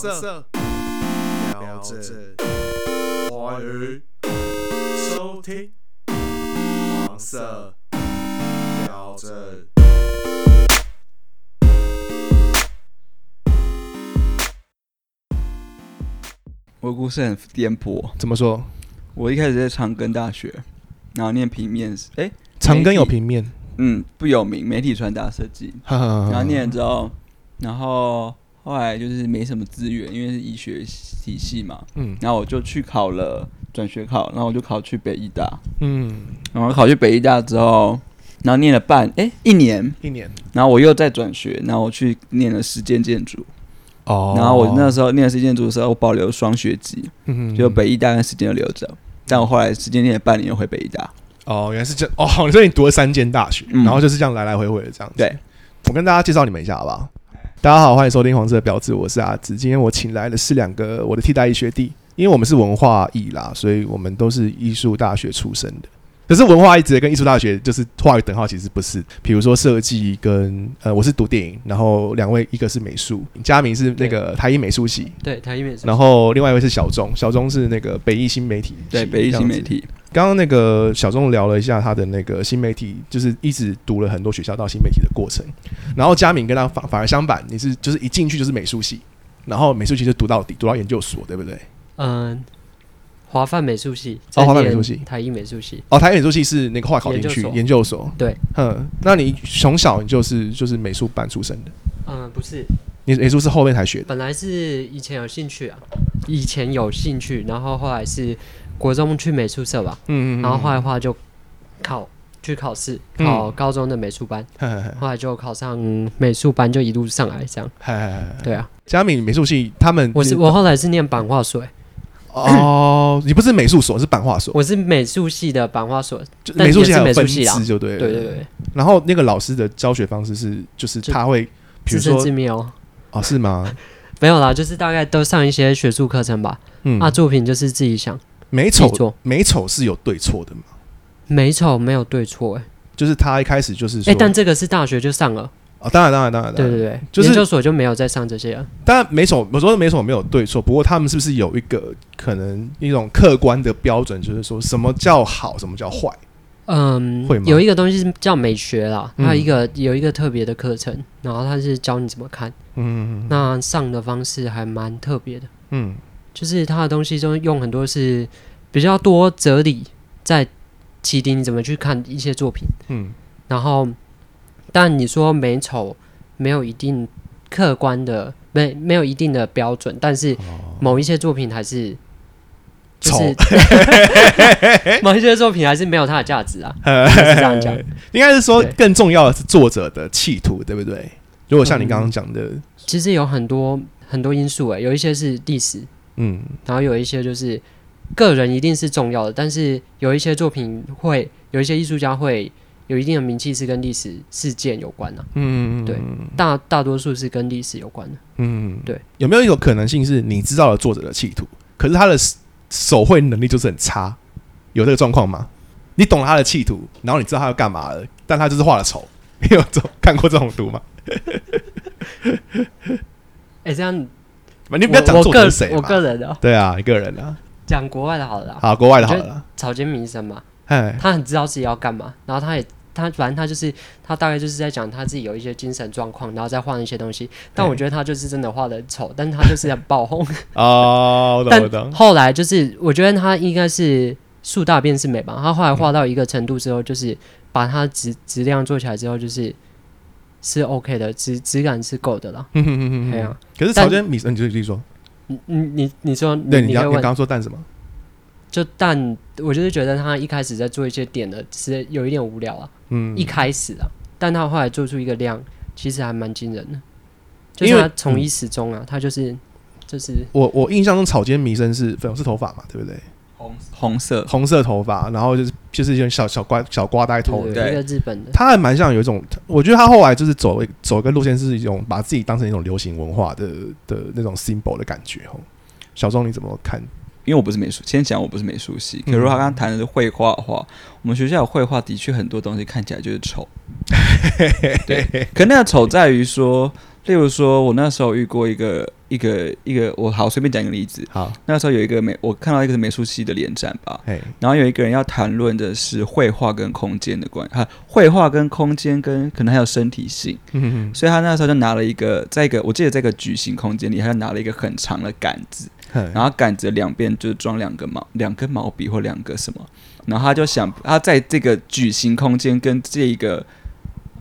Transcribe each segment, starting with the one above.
色标志，欢迎收听黄色标志。我的故事很颠簸。怎么说？我一开始在长庚大学，然后念平面，哎、长庚有平面，嗯，不有名，媒体传达设计。然后念了之后，然后后来就是没什么资源，因为是医学体系嘛，嗯。然后我就去考了转学考，然后我就考去北医大，嗯，然后考去北医大之后，然后念了半哎、一年，一年。然后我又再转学，然后我去念了实践建筑，哦。然后我那时候念实践建筑的时候，我保留双学籍，嗯。就北医大跟实践都留着，但我后来实践念了半年又回北医大，哦，原来是这 哦，所以你读了三间大学，嗯。然后就是这样来来回回的这样子。对，我跟大家介绍你们一下好不好？大家好，欢迎收听黄色的标志，我是阿紫。今天我请来的是两个我的替代役学弟，因为我们是文化艺啦，所以我们都是艺术大学出身的。可是文化艺直接跟艺术大学就是画一等号，其实不是。比如说设计跟呃，我是读电影，然后两位一个是美术，佳明是那个台艺美术系，对，台艺美术。然后另外一位是小钟，小钟是那个北艺新媒体，对，北艺新媒。体，刚刚那个小钟聊了一下他的那个新媒体，就是一直读了很多学校到新媒体的过程。然后佳敏跟他反反而相反，你是就是一进去就是美术系，然后美术系就读到底，读到研究所，对不对？嗯，华范美术系。哦华范美术系台艺美术系。哦，台艺美术系是那个后来考进去研究所研究所，对，嗯，那你从小你就是就是美术班出身的，嗯，不是，你美术是后面才学的，本来是以前有兴趣啊，以前有兴趣，然后后来是国中去美术社吧，嗯嗯然后后来的话就考去考试，嗯。考高中的美术班，来，后来就考上美术班，就一路上来这样。对啊，佳敏美术系他们我是我后来是念版画所，欸。哦，你不是美术所，是版画所，我是美术系的版画所。美术系还有分美术系啦。支就对了，对对对，然后那个老师的教学方式是，就是他会，比自生如说自灭哦。哦，是吗？没有啦，就是大概都上一些学术课程吧。嗯，啊，作品就是自己想，美丑美丑是有对错的吗？美丑没有对错哎、就是他一开始就是哎、说，但这个是大学就上了，哦，当然，当然，当然，对对对，就是研究所就没有再上这些了。当然美丑，我说的美丑没有对错，不过他们是不是有一个可能一种客观的标准，就是说什么叫好，什么叫坏？嗯会吗，有一个东西是叫美学啦，有一个有一个特别的课程，然后他是教你怎么看，嗯。那上的方式还蛮特别的，嗯就是他的东西中用很多是比较多哲理在启迪你怎么去看一些作品，嗯。然后但你说美丑没有一定客观的没没有一定的标准，但是某一些作品还是。就丑。是 某一些作品还是没有它的价值啊，嗯，是这样讲。应该是说更重要的是作者的企图，对不对？如果像你刚刚讲的，其实有很多很多因素诶，有一些是历史，嗯然后有一些就是个人一定是重要的，但是有一些作品会有一些艺术家会有一定的名气是跟历史事件有关的、嗯，对大大多数是跟历史有关的。嗯，对，有没有一种可能性是你知道了作者的企图，可是他的手手绘能力就是很差，有这个状况吗？你懂了他的企图，然后你知道他要干嘛了，但他就是画的丑。你 有这种看过这种图吗？哎，这样你不要讲我我个作者是谁我个嘛？人的对啊，一个人啊，讲国外的好了。啦，好，国外的好了，草间弥生嘛，哎，他很知道自己要干嘛，然后他也他反正他就是他大概就是在讲他自己有一些精神状况，然后再画一些东西。但我觉得他就是真的画的丑，但是他就是很爆红。哦，我懂我但懂，后来就是我觉得他应该是树大便是美吧，他后来画到一个程度之后，就是把它质质量做起来之后，就是是 OK 的，质质感是够的啦。哼哼哼哼对啊，可是草间弥生，你就继续说，你你你你说对，你你会问刚你刚刚说蛋什么？就但我就是觉得他一开始在做一些点的，是有一点无聊啊。嗯一开始啊，但他后来做出一个量，其实还蛮惊人的。就因为是他从一始终啊，他就是就是我我印象中草间弥生是粉红色头发嘛，对不对？红红色，红色头发，然后就是就是一种小小瓜小瓜呆头的，一个日本的，他还蛮像有一种，我觉得他后来就是走走一个路线，是一种把自己当成一种流行文化的的那种 symbol 的感觉哦。小钟你怎么看？因为我不是美术，先讲我不是美术系。可嗯如果他刚刚谈的是绘画的话，我们学校有绘画的确很多东西看起来就是丑。对，可那个丑在于说，例如说我那时候遇过一个一个一个，我好随便讲一个例子。好，那时候有一个美，我看到一个美术系的联展吧，嘿，然后有一个人要谈论的是绘画跟空间的关，哈，绘画跟空间跟可能还有身体性，嗯。所以他那时候就拿了一个，在一个我记得在一个矩形空间里，他就拿了一个很长的杆子，然后杆子两边就装两个毛两根毛笔或两个什么，然后他就想他在这个矩形空间跟这一个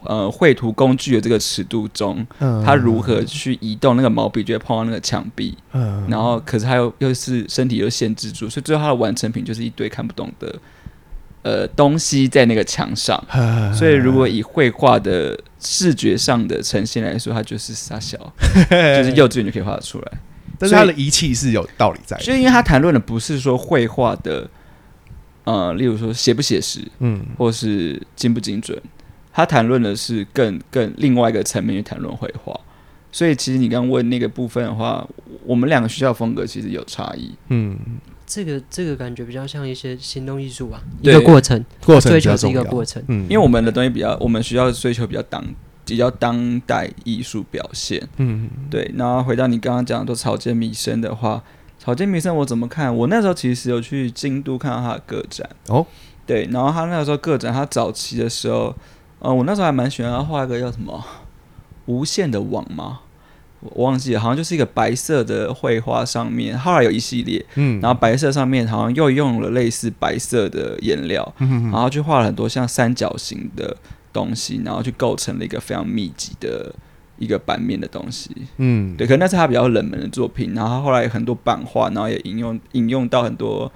呃绘图工具的这个尺度中，嗯。他如何去移动那个毛笔就会碰到那个墙壁，嗯，然后可是他又又是身体又限制住，所以最后他的完成品就是一堆看不懂的呃东西在那个墙上。嗯。所以如果以绘画的视觉上的呈现来说，它就是傻小，就是幼稚园就可以画得出来。但是他的仪器是有道理在的，就因为他谈论的不是说绘画的，呃，例如说写不写实，嗯。或是精不精准，他谈论的是更更另外一个层面去谈论绘画。所以其实你刚刚问那个部分的话，我们两个学校风格其实有差异。嗯，这个这个感觉比较像一些行动艺术吧，一个过程，过程比较追求是一个重要过程。嗯，因为我们的东西比较，我们学校追求比较当比较当代艺术表现。嗯对，然后回到你刚刚讲的草间弥生的话，草间弥生我怎么看？我那时候其实有去京都看到他的个展哦，对，然后他那个时候个展，他早期的时候，呃，我那时候还蛮喜欢他画一个叫什么无限的网吗？我忘记了，好像就是一个白色的绘画上面，后来有一系列，嗯，然后白色上面好像又用了类似白色的颜料，嗯然后去画了很多像三角形的东西，然后去构成了一个非常密集的一个版面的东西。嗯，对，可能那是他比较冷门的作品，然后他后来有很多版画，然后也引用引用到很多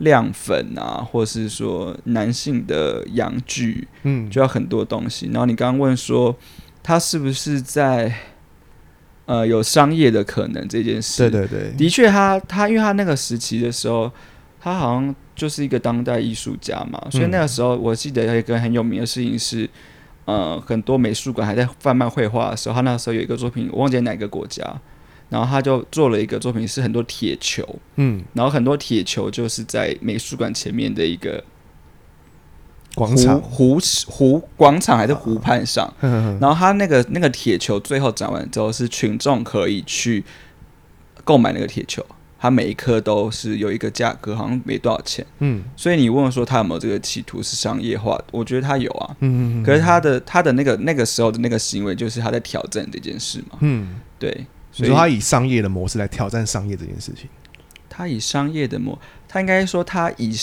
亮粉啊，或是说男性的阳具，嗯，就要很多东西。然后你刚刚问说他是不是在呃有商业的可能这件事？对对对，的确他，他因为他那个时期的时候，他好像就是一个当代艺术家嘛，所以那个时候我记得有一个很有名的事情是，呃，很多美术馆还在贩卖绘画的时候，他那时候有一个作品，我忘记哪个国家，然后他就做了一个作品是很多铁球，嗯，然后很多铁球就是在美术馆前面的一个广场，湖湖湖广场还是湖畔上，嗯。然后他那个那个铁球最后展完之后，是群众可以去购买那个铁球，它每一颗都是有一个价格，好像没多少钱。嗯。所以你问说他有没有这个企图是商业化，我觉得他有啊。嗯，可是他的他的那个那个时候的那个行为，就是他在挑战这件事嘛。嗯，对，你所以说他以商业的模式来挑战商业这件事情，他以商业的模，他应该说他以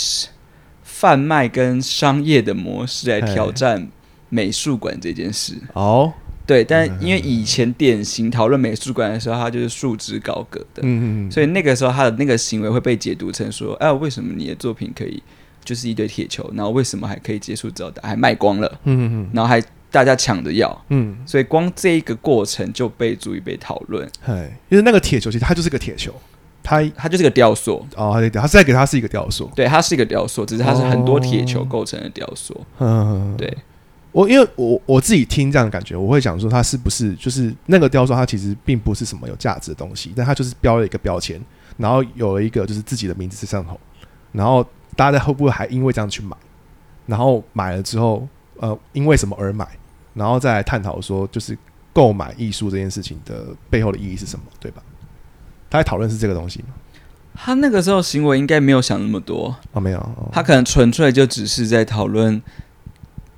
贩卖跟商业的模式来挑战美术馆这件事。哦，对，但因为以前典型讨论美术馆的时候，他就是束之高阁的，嗯嗯，所以那个时候他的那个行为会被解读成说，哎、为什么你的作品可以就是一堆铁球，然后为什么还可以结束之后还卖光了，嗯嗯。然后还大家抢着要，嗯，所以光这一个过程就被足以被讨论。哎，因为那个铁球其实它就是个铁球，它它就是个雕塑，哦，它它在给它是一个雕塑，对，它是一个雕塑，只是它是很多铁球哦构成的雕塑。嗯，对，我因为我我自己听这样的感觉，我会想说它是不是就是那个雕塑，它其实并不是什么有价值的东西，但它就是标了一个标签，然后有了一个就是自己的名字在上头，然后大家会不会还因为这样去买，然后买了之后，呃，因为什么而买，然后再来探讨说就是购买艺术这件事情的背后的意义是什么，对吧？他在讨论是这个东西吗？他那个时候行为应该没有想那么多，哦，没有，哦他可能纯粹就只是在讨论，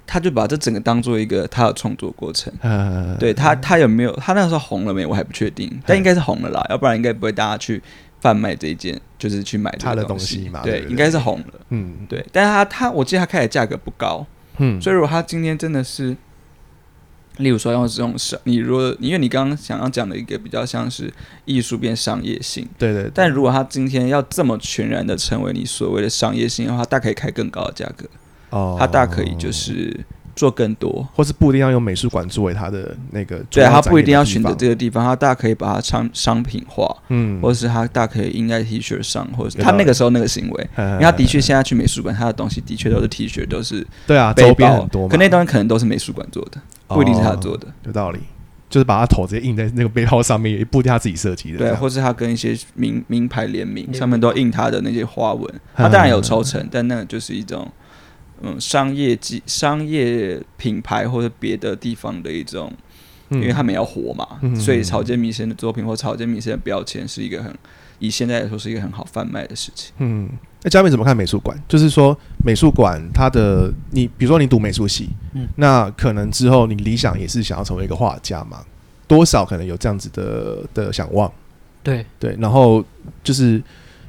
他就把这整个当做一个他的创作过程。呃，对他，他有没有他那个时候红了没？我还不确定，但应该是红了啦，要不然应该不会大家去贩卖这一件，就是去买他的东东西嘛对应该是红了。嗯对，但是他他我记得他开的价格不高，嗯，所以如果他今天真的是，例如说要这种商，你如果因为你刚刚想要讲的一个比较像是艺术变商业性，对对，对。但如果他今天要这么全然的成为你所谓的商业性的话，他大可以开更高的价格，哦，他大可以就是做更多。或是不一定要用美术馆作为他的那个主对他不一定要选择这个地方，他大可以把它商商品化，嗯，或者是他大可以印在 T 恤上，或者他那个时候那个行为，因因为他的确现在去美术馆，他的东西的确都是 T 恤，都是对啊，周边很多，可那东西可能都是美术馆做的，不一定是他做的。哦有道理，就是把他头直接印在那个背包上面，也不一定他自己设计的，对，或是他跟一些名名牌联名，联名上面都印他的那些花纹。他当然有抽成，但那个就是一种嗯商业机商业品牌或者别的地方的一种嗯因为他们要活嘛，嗯所以草间弥生的作品或草间弥生的标签是一个很以现在来说是一个很好贩卖的事情。嗯，那嘉明怎么看美术馆？就是说美术馆它的你，比如说你读美术系，嗯那可能之后你理想也是想要成为一个画家嘛，多少可能有这样子的的想望。对，对，然后就是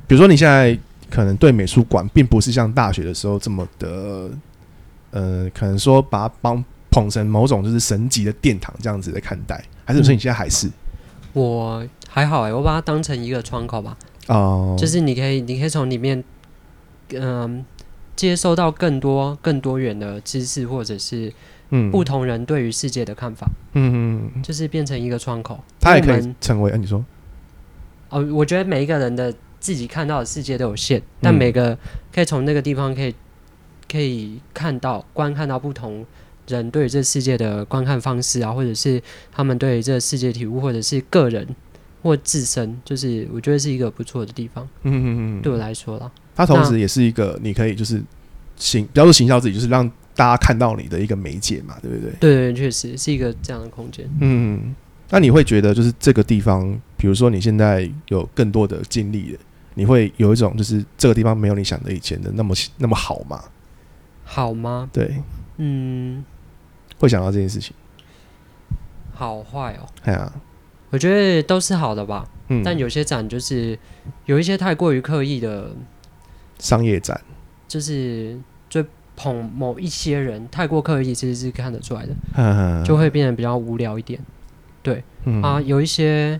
比如说你现在可能对美术馆并不是像大学的时候这么的，呃，可能说把它帮捧成某种就是神级的殿堂这样子的看待，还是说你现在还是？我还好哎，我把它当成一个窗口吧，哦、就是你可以，你可以从里面，嗯、接收到更多、更多元的知识，或者是嗯。不同人对于世界的看法，嗯嗯，嗯就是变成一个窗口。它也可以成为，啊、你说。哦，我觉得每一个人的自己看到的世界都有限，但嗯每个可以从那个地方可以可以看到、观看到不同人对于这世界的观看方式啊，或者是他们对这世界体悟，或者是个人或自身，就是我觉得是一个不错的地方，嗯嗯嗯，对我来说啦。它同时也是一个你可以就是行，不要说行销自己，就是让大家看到你的一个媒介嘛，对不对？对对，确实是一个这样的空间。嗯，那你会觉得就是这个地方，比如说你现在有更多的经历了，你会有一种就是这个地方没有你想的以前的那么那么好吗？好吗？对，嗯，会想到这件事情。好坏哦，哎呀，我觉得都是好的吧。嗯，但有些展就是有一些太过于刻意的，商业展，就是追捧某一些人，太过刻意，其实是看得出来的，嗯就会变得比较无聊一点嗯啊。有一些，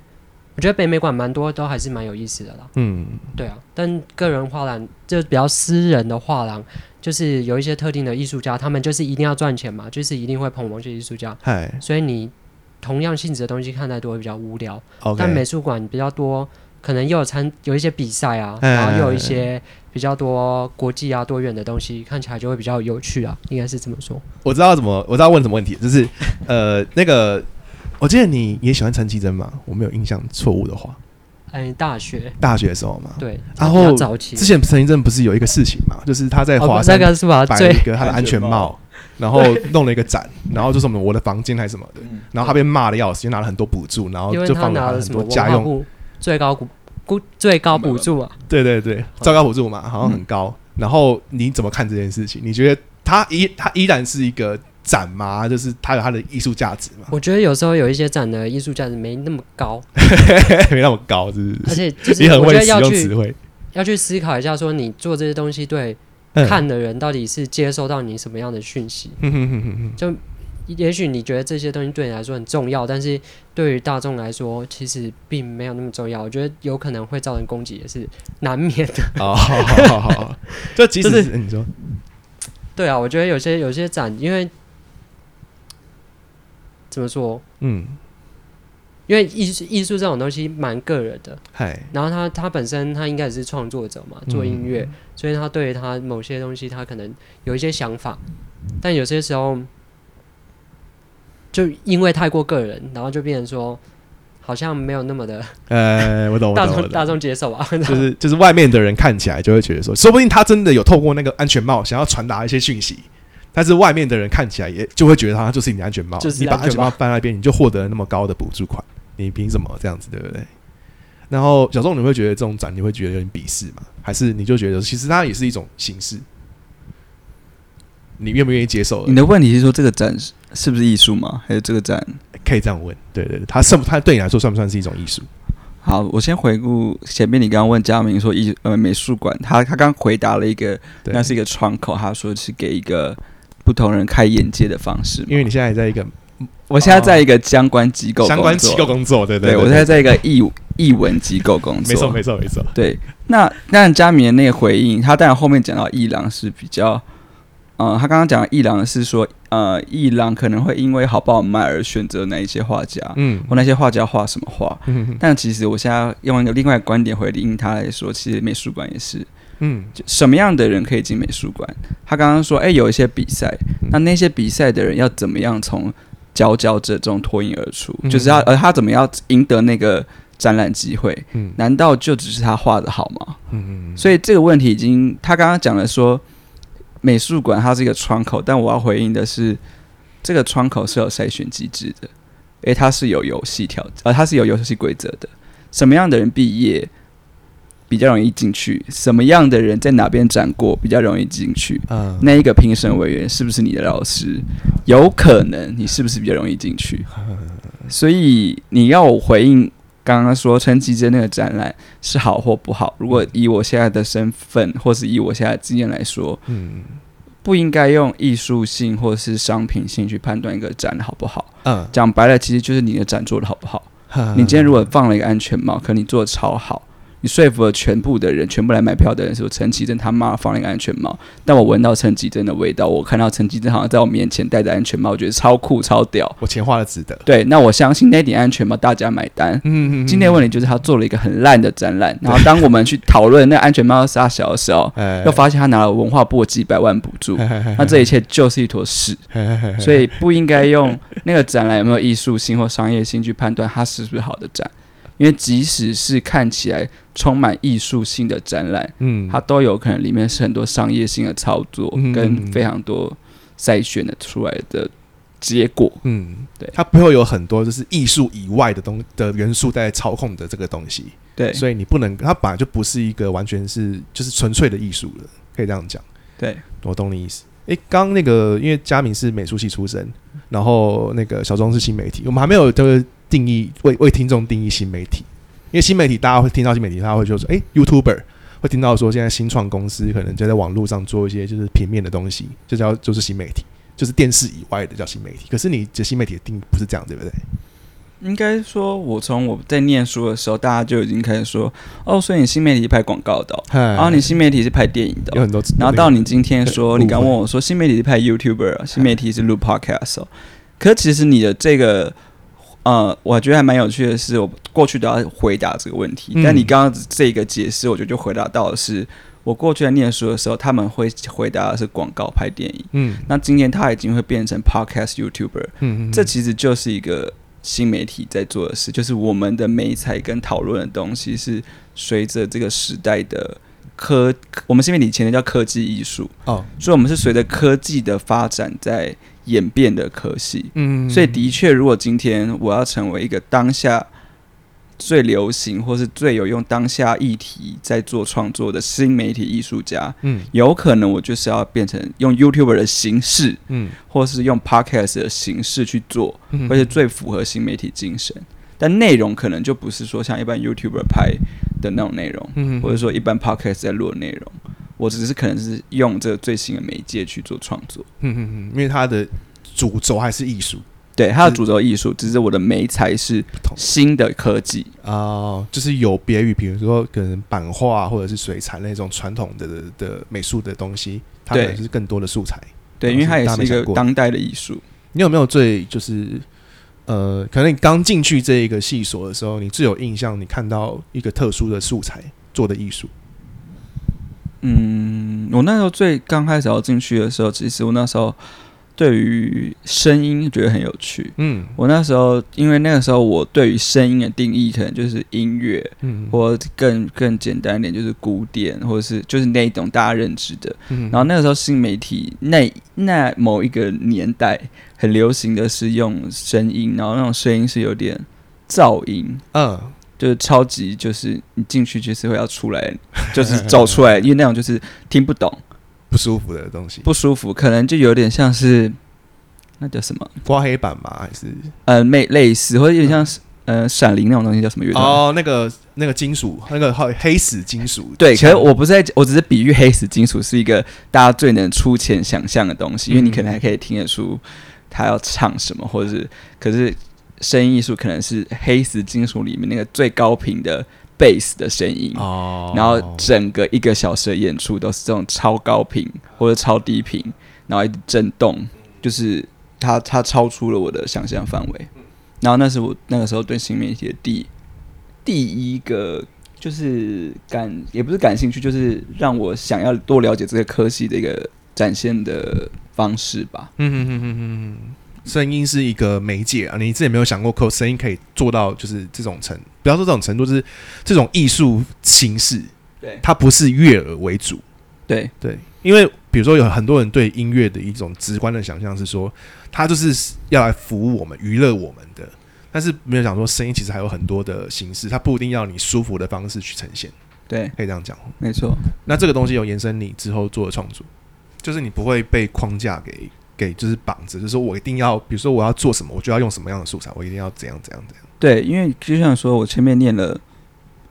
我觉得北美馆蛮多都还是蛮有意思的啦。嗯对啊，但个人画廊就比较私人的画廊，就是有一些特定的艺术家，他们就是一定要赚钱嘛，就是一定会捧某些艺术家，嗨所以你同样性质的东西看太多会比较无聊。但美术馆比较多，可能又有参有一些比赛啊，哎然后又有一些比较多国际啊多元的东西，看起来就会比较有趣啊，应该是这么说。我知道怎么，我知道问什么问题，就是呃，那个，我记得你也喜欢陈绮贞嘛？我没有印象错误的话，哎，大学大学的时候嘛。对，然后早期之前陈绮贞不是有一个事情嘛，就是她在哦华山那个是吧？摆了一个她的安全帽，然后弄了一个展，然后就什么我的房间还是什么的，然后她被骂的要死，就拿了很多补助，然后因为他就放了很拿了什么文多家用，最高补补最高补助啊，对对对，最高补助嘛，好像很高。然后你怎么看这件事情？你觉得她依她依然是一个展嘛？就是它有它的艺术价值嘛？我觉得有时候有一些展的艺术价值没那么高，没那么高，是不而？且就是你很会使用得要去词汇，要去思考一下，说你做这些东西对嗯看的人到底是接收到你什么样的讯息。哼哼哼哼哼也许你觉得这些东西对你来说很重要，但是对于大众来说，其实并没有那么重要。我觉得有可能会造成攻击，也是难免的。哦，好好好好好，就即使就是你说，对啊，我觉得有些有些展，因为怎么说？嗯，因为艺术艺术这种东西蛮个人的，嗨，然后他他本身他应该也是创作者嘛，做音乐，所以他对于他某些东西他可能有一些想法，但有些时候就因为太过个人，然后就变成说好像没有那么的呃，我懂，我 大众大。众接受吧。就是就是外面的人看起来就会觉得说，说不定他真的有透过那个安全帽想要传达一些讯息，但是外面的人看起来也就会觉得它就是你的安全帽，就是你把安全帽放在那边，你就获得了那么高的补助款，你凭什么这样子，对不对？然后小众，你会觉得这种展你会觉得有点鄙视吗？还是你就觉得其实它也是一种形式？你愿不愿意接受？你的问题是说这个展是是不是艺术吗？还是这个展？可以这样问，对对对，它算不它对你来说算不算是一种艺术？好，我先回顾前面你刚刚问嘉明说艺呃美术馆，他他刚回答了一个，对，那是一个窗口，他说是给一个不同人开眼界的方式。因为你现在在一个我现在在一个相关机构相关机构工作，对对我现在在一个译译文机构工作，没错没错没错，对，那那佳明的那个回应，他当然后面讲到伊朗是比较，呃，他刚刚讲伊朗是说，呃，伊朗可能会因为好不好卖而选择哪一些画家，嗯。或那些画家画什么画。嗯但其实我现在用一个另外一个观点回应他来说，其实美术馆也是，嗯就什么样的人可以进美术馆？他刚刚说，哎、有一些比赛，那那些比赛的人要怎么样从佼佼者中脱颖而出？嗯就是他，而，他怎么样赢得那个展览机会？嗯难道就只是他画的好吗？嗯嗯所以这个问题已经，他刚刚讲了说，美术馆它是一个窗口，但我要回应的是，这个窗口是有筛选机制的。诶，它是有游戏条，呃，它是有游戏规则的。什么样的人毕业比较容易进去？什么样的人在哪边展过比较容易进去？嗯，那一个评审委员是不是你的老师？有可能你是不是比较容易进去？所以你要我回应刚刚说陈绮贞那个展览是好或不好？如果以我现在的身份，或是以我现在的经验来说，嗯不应该用艺术性或是商品性去判断一个展好不好。嗯，讲白了，其实就是你的展做的好不好。你今天如果放了一个安全帽，可你做的超好，你说服了全部的人，全部来买票的人说陈绮贞他妈放了一个安全帽，但我闻到陈绮贞的味道，我看到陈绮贞好像在我面前戴着安全帽，我觉得超酷超屌。我钱花了值得。对，那我相信那顶安全帽大家买单。嗯嗯今天的问题就是他做了一个很烂的展览，然后当我们去讨论那安全帽是大小的时候，哎又发现他拿了文化部的几百万补助，那这一切就是一坨屎。所以不应该用那个展览有没有艺术性或商业性去判断它是不是好的展，因为即使是看起来充满艺术性的展览，嗯。它都有可能里面是很多商业性的操作嗯跟非常多筛选的出来的结果。嗯，对。它背后有很多就是艺术以外的东的元素在操控的这个东西，对。所以你不能，它本来就不是一个完全是就是纯粹的艺术了，可以这样讲。对，我懂你意思。诶，刚刚那个因为佳明是美术系出身，然后那个小庄是新媒体，我们还没有这个定义为为听众定义新媒体，因为新媒体大家会听到新媒体，他会就说，诶 y o u t u b e r 会听到说现在新创公司可能就在网络上做一些就是平面的东西，就叫就是新媒体，就是电视以外的叫新媒体。可是你这新媒体的定义不是这样，对不对？应该说，我从我在念书的时候，大家就已经开始说，哦，所以你新媒体是拍广告的哦、然然后你新媒体是拍电影的哦、有很多，然后到你今天说，你刚问我说新媒体是拍 YouTuber，啊新媒体是录 Podcast 哦。可其实你的这个，呃，我觉得还蛮有趣的是，我过去都要回答这个问题，嗯。但你刚刚这个解释，我觉得就回答到的是，我过去在念书的时候，他们会回答的是广告拍电影，嗯。那今天他已经会变成 Podcast YouTuber，嗯嗯，这其实就是一个新媒体在做的事，就是我们的美材跟讨论的东西是随着这个时代的科，我们新媒体以前的叫科技艺术，哦，所以我们是随着科技的发展在演变的科系。嗯所以的确，如果今天我要成为一个当下最流行或是最有用当下议题在做创作的新媒体艺术家，嗯有可能我就是要变成用 YouTuber 的形式，嗯或是用 Podcast 的形式去做，嗯而且最符合新媒体精神。但内容可能就不是说像一般 YouTuber 拍的那种内容，嗯或者说一般 Podcast 在录的内容。我只是可能是用这个最新的媒介去做创作。嗯嗯嗯，因为它的主轴还是艺术对，它的主轴艺术，只是我的媒材是新的科技。啊、就是有别于比如说可能版画或者是水彩那种传统的的的美术的东西，它可能就是更多的素材。对，哦因为它也是一个当代的艺术。你有没有最就是呃，可能你刚进去这一个系所的时候，你最有印象，你看到一个特殊的素材做的艺术？嗯，我那时候最刚开始要进去的时候，其实我那时候对于声音觉得很有趣。嗯。我那时候因为那个时候我对于声音的定义可能就是音乐，嗯。或更更简单一点就是古典，或者是就是那一种大家认知的。嗯。然后那个时候新媒体那那某一个年代很流行的是用声音，然后那种声音是有点噪音，嗯就是超级就是你进去就是会要出来，就是走出来，因为那种就是听不懂不舒服的东西，不舒服，可能就有点像是那叫什么刮黑板吗？还是呃类类似，或者有点像是呃闪灵那种东西叫什么乐团？哦，那个那个金属，那个黑黑死金属。对，其实我不是在，我只是比喻黑死金属是一个大家最能粗浅想象的东西，因为你可能还可以听得出他要唱什么，或者是，可是声音艺术可能是黑石金属里面那个最高频的贝斯的声音，哦，然后整个一个小时的演出都是这种超高频或者超低频，然后一直震动，就是它它超出了我的想象范围。然后那是我那个时候对新媒体的第第一个就是感也不是感兴趣，就是让我想要多了解这个科系的一个展现的方式吧。嗯嗯嗯嗯嗯，声音是一个媒介啊，你自己有没有想过，可声音可以做到就是这种程，不要说这种程度，就是这种艺术形式，对。它不是悦耳为主，对。对，因为比如说有很多人对音乐的一种直观的想象是说，它就是要来服务我们、娱乐我们的，但是没有想说声音其实还有很多的形式，它不一定要你舒服的方式去呈现，对，可以这样讲。没错，那这个东西有延伸你之后做的创作，就是你不会被框架给给就是绑着，就是说我一定要，比如说我要做什么，我就要用什么样的素材，我一定要怎样怎样怎样。对，因为就像说我前面念了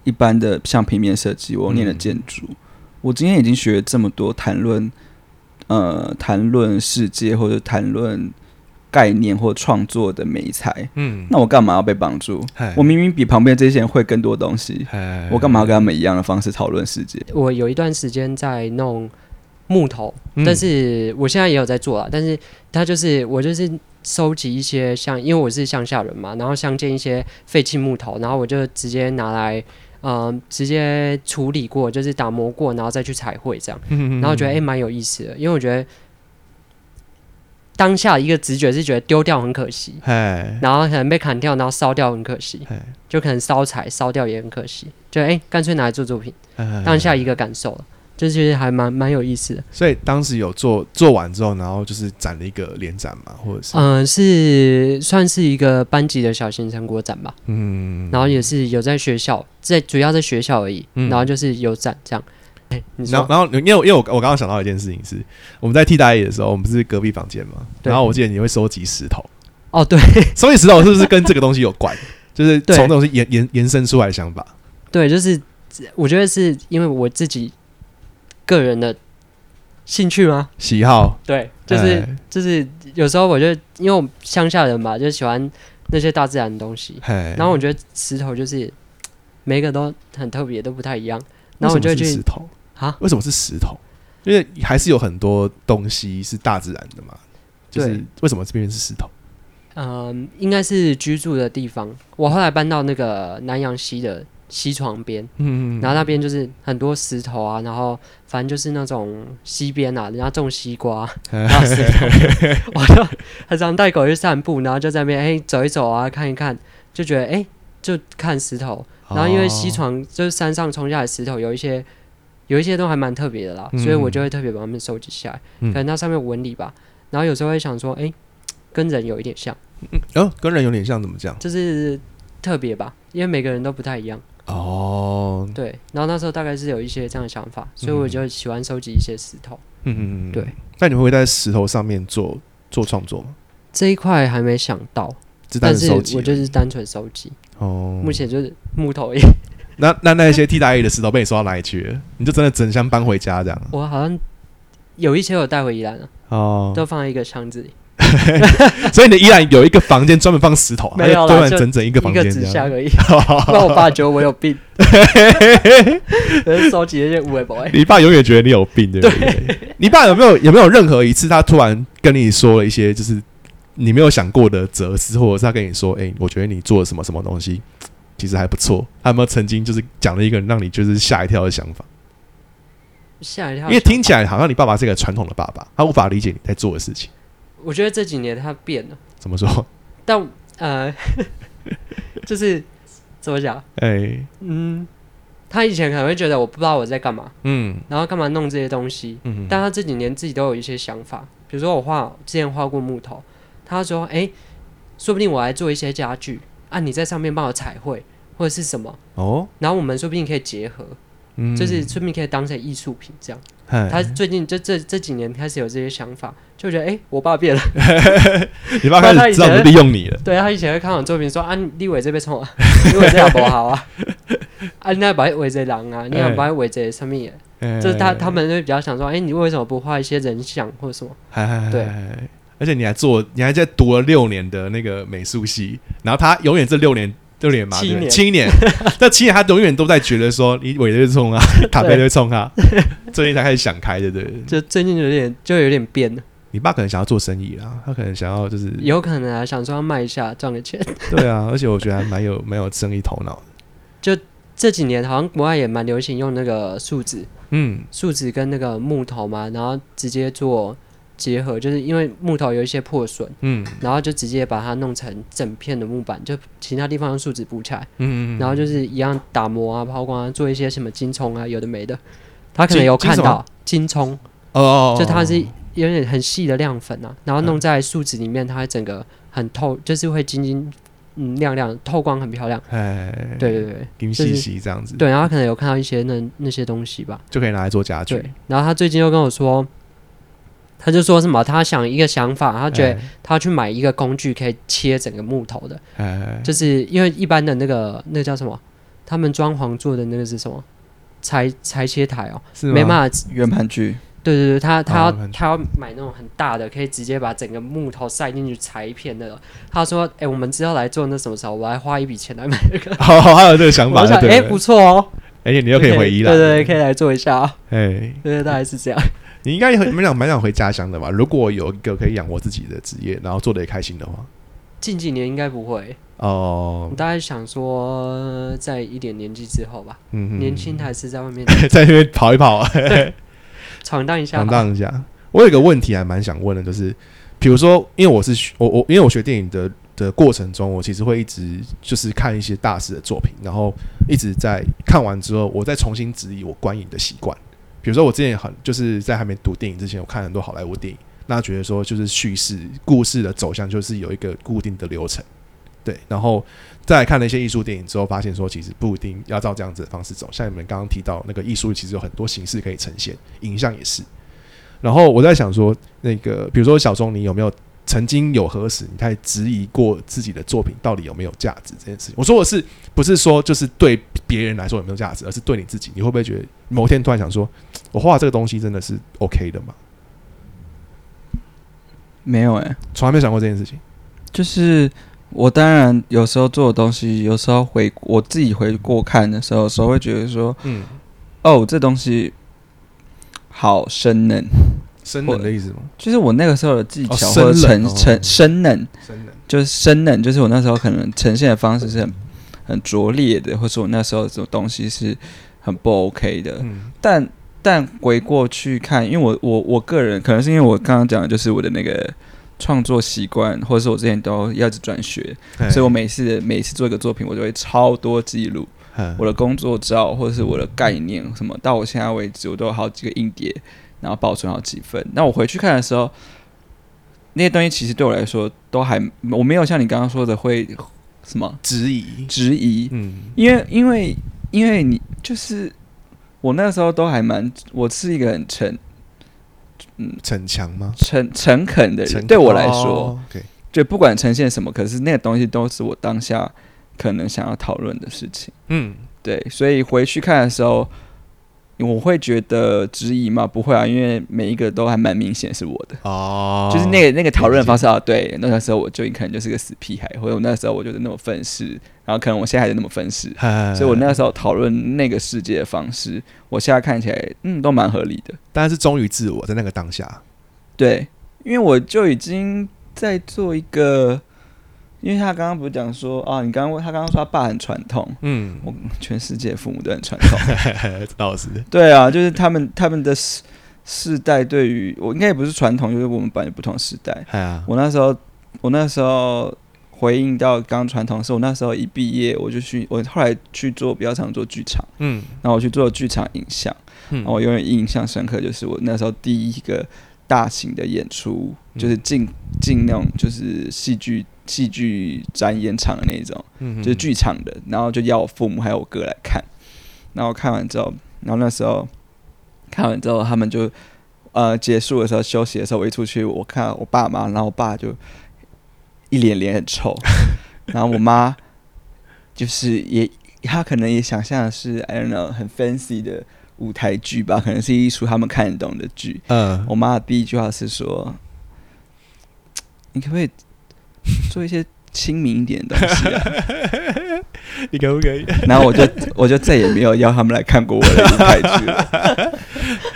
一般的像平面设计，我念了嗯建筑，我今天已经学了这么多谈论呃谈论世界或者谈论概念或创作的美材，嗯，那我干嘛要被绑住？我明明比旁边这些人会更多东西，我干嘛要跟他们一样的方式讨论世界？我有一段时间在弄木头，嗯。但是我现在也有在做啊。但是它就是我就是收集一些像，因为我是乡下人嘛，然后相见一些废弃木头，然后我就直接拿来，嗯、直接处理过，就是打磨过，然后再去彩绘这样。嗯然后我觉得诶蛮、有意思的，因为我觉得当下一个直觉是觉得丢掉很可惜，嗨然后可能被砍掉，然后烧掉很可惜，嗨就可能烧柴烧掉也很可惜，就诶干脆拿来做作品，嗨当下一个感受了，就觉得还蛮蛮有意思的。所以当时有做做完之后，然后就是展了一个联展嘛，或者是？嗯、是算是一个班级的小型成果展吧，嗯，然后也是有在学校，在主要在学校而已，嗯。然后就是有展这样。哎、你然后，然后，因为因为我我刚刚想到一件事情是，我们在替代役的时候，我们不是隔壁房间嘛，然后我记得你会收集石头，哦，对。收集石头是不是跟这个东西有关？就是从这种西延延延伸出来的想法。对，就是我觉得是因为我自己个人的兴趣吗？喜好。对，就是、哎。就是有时候我觉得，因为我乡下人嘛，就喜欢那些大自然的东西，嘿，然后我觉得石头就是每一个都很特别，都不太一样，然后我就去为什么是石头？啊，为什么是石头？因为还是有很多东西是大自然的嘛，就是对。为什么这边是石头？嗯，应该是居住的地方。我后来搬到那个南洋溪的溪床边，嗯然后那边就是很多石头啊，然后反正就是那种溪边啊，人家种西瓜，然后石头，我就很常带狗去散步，然后就在那边哎、走一走啊，看一看，就觉得哎、就看石头。然后因为溪哦床就是山上冲下来的石头，有一些有一些都还蛮特别的啦，所以我就会特别把它们收集起来，嗯可能那上面纹理吧。然后有时候会想说，哎、跟人有一点像。哦，跟人有点像，怎么讲？就是特别吧，因为每个人都不太一样。哦，对，然后那时候大概是有一些这样的想法，所以我就喜欢收集一些石头。嗯嗯嗯，对。那你会在石头上面做做创作吗？这一块还没想到，但是我就是单纯收集，哦，目前就是木头而已。那那那些替代役的石头被你收到哪里去了？你就真的整箱搬回家这样？我好像有一些有带回宜兰了，哦，都放在一个箱子里，所以你依然有一个房间专门放石头啊，没有啦它就堆满整整一个一个房间这样。纸箱而已。不然我爸觉得我有病，收集那些无为宝哎。你爸永远觉得你有病，对不对？你爸有没有有没有任何一次他突然跟你说了一些就是你没有想过的哲思，或者是他跟你说，哎、我觉得你做了什么什么东西，其实还不错。他有没有曾经就是讲了一个让你就是吓一跳的想法？吓一跳，因为听起来好像你爸爸是一个传统的爸爸，他无法理解你在做的事情。我觉得这几年他变了，怎么说？但呃，就是怎么讲？哎、嗯，他以前可能会觉得我不知道我在干嘛，嗯。然后干嘛弄这些东西，嗯但他这几年自己都有一些想法，比如说我画之前画过木头，他说：“哎、说不定我来做一些家具啊，你在上面帮我彩绘或者是什么，哦，然后我们说不定可以结合，嗯。就是说不定可以当成艺术品这样。”嗨他最近这这这几年开始有这些想法，就觉得哎、我爸变了。你爸开始知道怎么利用你了。对他以前会看我作品说啊，立伟这边冲啊，立伟这样不好啊，啊，你那把围着狼啊，你要把围着什么也，哎就是他他们就比较想说，哎、你为什么不画一些人像或者什么？对。而且你还做，你还在读了六年的那个美术系，然后他永远这六年六年嘛，对不对？七年。七年，这七年他永远都在觉得说 你尾对冲啊，塔贝对。冲啊，最近才开始想开的，对不对？就最近有点就有点变了，你爸可能想要做生意啦，他可能想要就是有可能啊，想说要卖一下赚个钱。对啊，而且我觉得还蛮有 蛮有生意头脑的，就这几年好像国外也蛮流行用那个树脂，嗯。树脂跟那个木头嘛，然后直接做结合，就是因为木头有一些破损，嗯然后就直接把它弄成整片的木板，就其他地方用树脂补起来，嗯然后就是一样打磨啊、抛光啊，做一些什么金葱啊，有的没的。他可能有看到金什么金葱，哦哦，就它是哦有点很细的亮粉啊，然后弄在树脂里面，它会整个很透，就是会晶晶嗯亮亮，透光很漂亮。哎，对对对金细细这样子，对，然后可能有看到一些那那些东西吧。就可以拿来做家具。对，然后他最近又跟我说，他就说什么，他想一个想法，他觉得哎。他去买一个工具，可以切整个木头的，哎，就是因为一般的那个那个叫什么，他们装潢做的那个是什么？裁裁切台哦，是吗？没办法圆盘锯，对对对，他他要、哦很他要买那种很大的，可以直接把整个木头塞进去裁一片那种。他说：“哎、我们之后来做那什么时候，我来花一笔钱来买那个。好好，还有这个想”法我想：“哎、就对。了，不错哦，而且你又可以回宜兰，对对对，可以来做一下啊。哎，对对，大概是这样。你应该很蛮想蛮想回家乡的吧？如果有一个可以养活自己的职业，然后做的也开心的话，近几年应该不会，哦我，大概想说，在一点年纪之后吧，嗯年轻还是在外面 在那边跑一跑，闯荡一下闯。荡一下。我有一个问题还蛮想问的，就是比如说，因为我是学我我因为我学电影的的过程中，我其实会一直就是看一些大师的作品，然后一直在看完之后，我再重新质疑我观影的习惯。比如说，我之前很就是在还没读电影之前，我看很多好莱坞电影，那觉得说就是叙事故事的走向就是有一个固定的流程，对，然后再看了一些艺术电影之后，发现说其实不一定要照这样子的方式走。像你们刚刚提到那个艺术，其实有很多形式可以呈现，影像也是。然后我在想说，那个比如说小钟，你有没有曾经有何时你太质疑过自己的作品到底有没有价值这件事情？我说我是不是说就是对别人来说有没有价值，而是对你自己，你会不会觉得某天突然想说，我画这个东西真的是 OK 的吗？没有哎、从来没想过这件事情。就是我当然有时候做的东西，有时候回我自己回过看的时候，有时候会觉得说，嗯，哦，这东西好生嫩，生冷的意思吗？就是我那个时候的技哦巧或者呈生冷生嫩，生冷。就是生嫩，就是我那时候可能呈现的方式是很很拙劣的，或是我那时候这种东西是很不 OK 的。嗯但但回过去看，因为我我我个人可能是因为我刚刚讲的就是我的那个创作习惯，或者是我之前都要一直转学，哎所以我每次每次做一个作品，我都会超多记录嗯我的工作照或者是我的概念什么。到我现在为止，我都有好几个硬碟，然后保存好几份。那我回去看的时候，那些东西其实对我来说都还我没有像你刚刚说的会什么质疑。质疑，嗯因为因为因为你就是我那时候都还蛮，我是一个很诚逞强吗？诚诚恳的人，对我来说，哦，OK，就不管呈现什么，可是那个东西都是我当下可能想要讨论的事情。嗯，对，所以回去看的时候，我会觉得质疑吗？不会啊，因为每一个都还蛮明显是我的。哦，就是那个那个讨论方式啊，对，那个时候我就可能就是个死屁孩，或者我那时候我就是那么愤世，然后可能我现在还是那么愤世，嗨，所以我那时候讨论那个世界的方式，我现在看起来嗯都蛮合理的。但是忠于自我，在那个当下，对，因为我就已经在做一个，因为他刚刚不是讲说啊，你刚刚问他刚刚说他爸很传统，嗯，我全世界父母都很传统。这 倒是，对啊，就是他们他们的世世代对于我应该也不是传统，就是我们本来不同时代。哎呀，我那时候我那时候回应到刚刚传统的是，我那时候一毕业我就去，我后来去做比较常做剧场，嗯。然后我去做剧场影像，嗯。然后我永远印象深刻，就是我那时候第一个大型的演出，嗯就是进进那种就是戏剧戏剧展演场的那种。嗯就是剧场的，然后就要我父母还有我哥来看，然后看完之后，然后那时候看完之后，他们就呃结束的时候休息的时候，我一出去，我看到我爸妈，然后我爸就一脸脸很臭，然后我妈就是也她可能也想象的是 I don't know 很 fancy 的舞台剧吧，可能是一出他们看得懂的剧。嗯，我妈的第一句话是说：“你可不可以 做一些亲民一点的东西啊？” 你可不可以？然后我就我就再也没有邀他们来看过我的舞台剧了，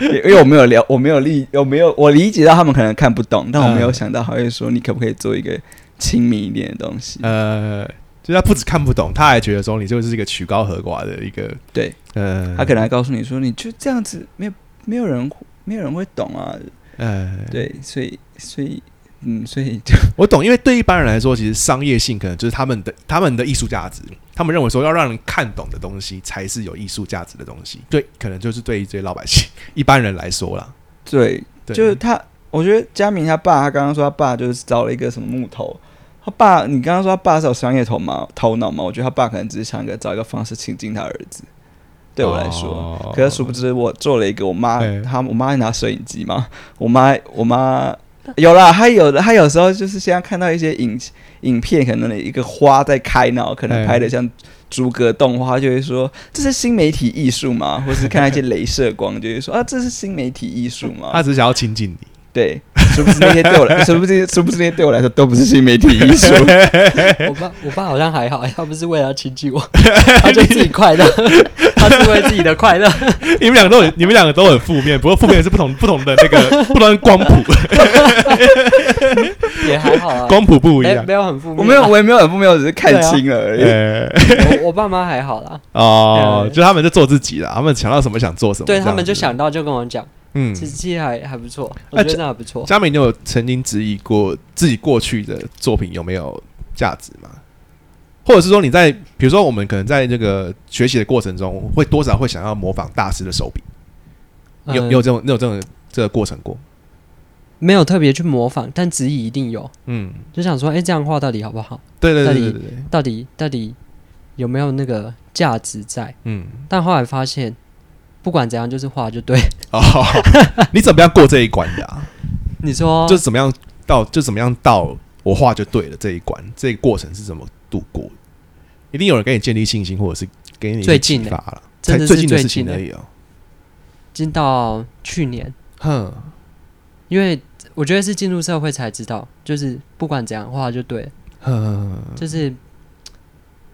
因因为我没有聊，我没有理，我没有我理解到他们可能看不懂，但我没有想到还会说你可不可以做一个亲民一点的东西？呃，就是他不止看不懂，他还觉得说你就是一个曲高和寡的一个，对呃，他可能还告诉你说你就这样子，没有没有人没有人会懂啊，呃，对，所以所以嗯，所以就 我懂，因为对一般人来说，其实商业性可能就是他们的他们的艺术价值，他们认为说要让人看懂的东西才是有艺术价值的东西。对，可能就是对于这些老百姓 一般人来说啦，对，对，就是他，我觉得佳明他爸，他刚刚说他爸就是找了一个什么木头，他爸，你刚刚说他爸是有商业头脑头脑嘛？我觉得他爸可能只是想一个找一个方式亲近他儿子。对我来说，哦。可是殊不知我做了一个我妈对，她我妈拿摄影机嘛，我妈我妈 有啦，他有的，他有时候就是现在看到一些影影片，可能一个花在开，然后可能哎拍的像逐格动画，就会说这是新媒体艺术吗？或是看到一些镭射光，就会说啊这是新媒体艺术吗？他只是想要亲近你。对，殊不知那些对我来，殊不知殊不知那些对我来说都不是新媒体艺术。我爸我爸好像还好，他不是为了要亲近我，他就自己快乐，他是为自己的快乐。你们两个都很，你们两个都很负面，不过负面是不同不同的那个不同的光谱，也还好啊，光谱不一样没没。有很负面啊。我没有，我也没有很负面，我只是看清了而已。呃，我我爸妈还好啦，哦，就他们就做自己啦，他们想到什么想做什么，对他们就想到就跟我讲，嗯其实其实还还不错，我啊觉得那还不错。佳美，你有曾经质疑过自己过去的作品有没有价值吗？或者是说你在，比如说我们可能在这个学习的过程中，会多少会想要模仿大师的手笔，有嗯有这种你有这种这个过程过？没有特别去模仿，但质疑一定有，嗯，就想说，哎，这样画到底好不好？对对对到底对对对，到底到底有没有那个价值在？嗯，但后来发现，不管怎样，就是画就对。哦，你怎么样过这一关的啊？你说就是怎么样到就怎么样到我画就对了这一关，这个过程是怎么度过的？一定有人给你建立信心，或者是给你最近的是才最近的事情而已哦。进到去年，哼，因为我觉得是进入社会才知道，就是不管怎样画就对了，哼，就是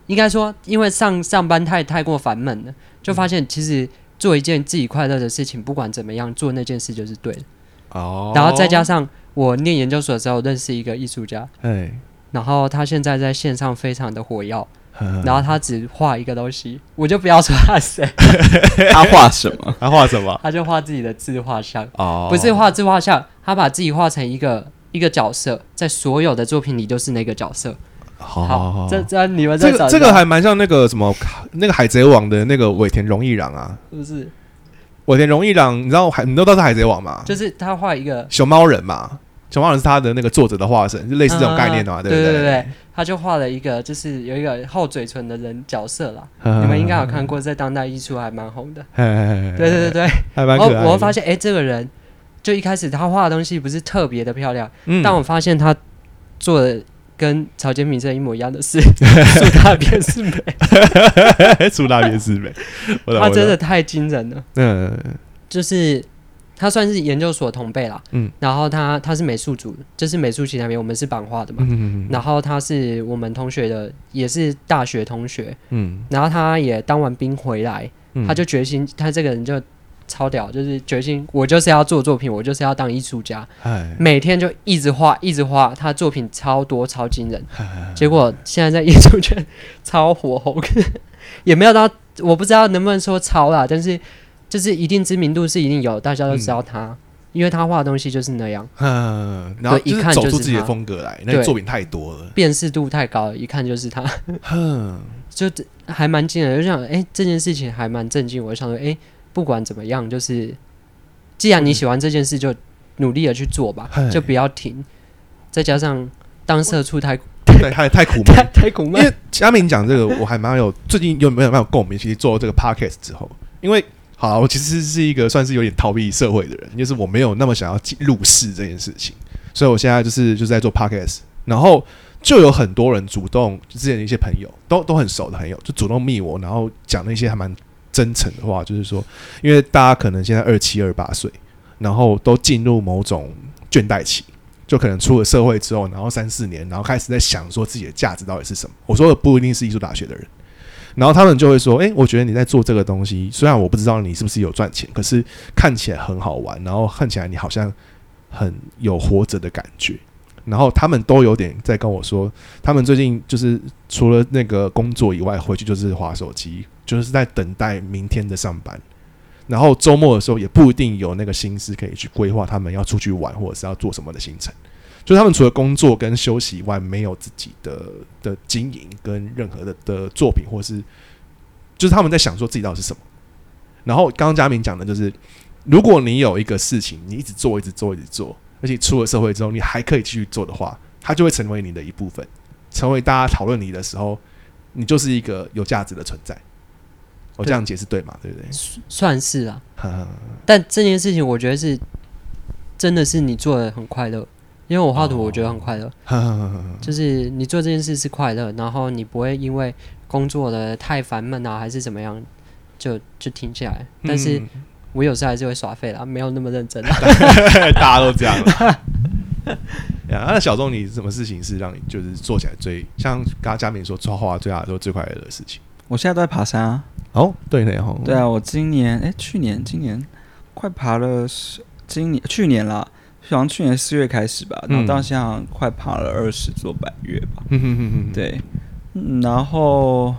应该说，因为上上班太太过烦闷了，就发现其实做一件自己快乐的事情，不管怎么样做那件事就是对的。哦，然后再加上我念研究所的时候认识一个艺术家，哎，然后他现在在线上非常的火药，然后他只画一个东西，我就不要说他是谁，他画什么？他画什么？他就画自己的自画像，哦，不是画自画像，他把自己画成一个一个角色，在所有的作品里都是那个角色。好好好，这这你们这个这个还蛮像那个什么那个海贼王的那个尾田荣一郎啊，是不是？尾田荣一郎，你知道海你都知道是海贼王嘛？就是他画一个，熊猫人嘛，熊猫人是他的那个作者的化身，就类似这种概念的嘛，嗯不对对对他就画了一个，就是有一个厚嘴唇的人角色啦。你 你们应该有看过，在当代艺术还蛮红的。对对对对对，还蛮可爱的。我会发现，哎，这个人就一开始他画的东西不是特别的漂亮，嗯，但我发现他做的跟草间弥生一模一样的事，树大便是美，出大便是美，他真的太惊人了。嗯。就是他算是研究所同辈啦，嗯，然后他他是美术组，就是美术系那边，我们是版画的嘛，嗯。然后他是我们同学的，也是大学同学，嗯，然后他也当完兵回来，嗯。他就决心，他这个人就超屌，就是决心，我就是要做作品，我就是要当艺术家，哎，每天就一直画，一直画，他作品超多，超惊人。哎结果现在在艺术圈超火红，也没有到，我不知道能不能说超啦，但是就是一定知名度是一定有，大家都知道他，因为他画的东西就是那样，嗯，然后一看就是走出自己的风格来，那个作品太多了，辨识度太高了，一看就是他，哼，就还蛮惊人。就想，哎、这件事情还蛮震惊，我就想说，哎、不管怎么样，就是既然你喜欢这件事，就努力的去做吧嗨，就不要停。再加上当社畜太对，太太苦闷太。太苦闷 因为，佳明讲这个，我还蛮有最近有没有蛮有共鸣。其实做这个 podcast 之后，因为好，我其实是一个算是有点逃避社会的人，就是我没有那么想要进入世这件事情，所以我现在就是就是在做 podcast，然后就有很多人主动，就之前的一些朋友都都很熟的朋友，就主动密我，然后讲那些还蛮真诚的话，就是说，因为大家可能现在二七二八岁，然后都进入某种倦怠期。就可能出了社会之后，然后三四年，然后开始在想说自己的价值到底是什么。我说的不一定是艺术大学的人，然后他们就会说：“诶，我觉得你在做这个东西，虽然我不知道你是不是有赚钱，可是看起来很好玩，然后看起来你好像很有活着的感觉。”然后他们都有点在跟我说，他们最近就是除了那个工作以外，回去就是划手机，就是在等待明天的上班。然后周末的时候也不一定有那个心思可以去规划他们要出去玩或者是要做什么的行程。就他们除了工作跟休息以外，没有自己的的经营跟任何的的作品，或是就是他们在想说自己到底是什么。然后刚刚佳明讲的就是，如果你有一个事情，你一直做，一直做，一直做，而且出了社会之后，你还可以继续做的话，它就会成为你的一部分。成为大家讨论你的时候，你就是一个有价值的存在。我这样解释对吗？对不对？算是啊。但这件事情，我觉得是真的是你做的很快乐，因为我画图，我觉得很快乐。就是你做这件事是快乐，然后你不会因为工作的太烦闷啊，还是怎么样，就就停下来。但是嗯我有时候还是会耍废啦，没有那么认真啦。大家都这样。呀，那小钟，你什么事情是让你就是做起来最像刚刚佳明说画画最好的时候最快乐的事情？我现在都在爬山啊。哦，对的，哈，对啊，我今年哎，去年今年快爬了十，今年去年啦，好像去年四月开始吧，然后嗯到现在好像快爬了二十座百越吧。嗯哼哼哼，对，嗯然后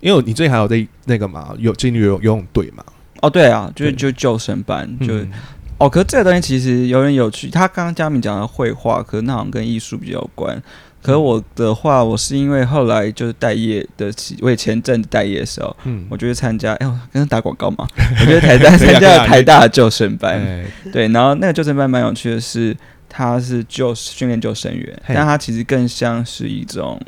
因为你最近还有在那个嘛，有进入游游泳队嘛，哦对啊，就是就救生班，就、嗯。哦，可是这个东西其实有点有趣。他刚刚佳明讲的绘画，可能那好像跟艺术比较有关。可是我的话，我是因为后来就是待业的期，我也前阵子待业的时候，嗯，我就去参加，哎，我跟他打广告嘛，我觉得台大 参加啊了台大的救生班，哎，对，然后那个救生班蛮有趣的是，它是救训练救生员，但它其实更像是一种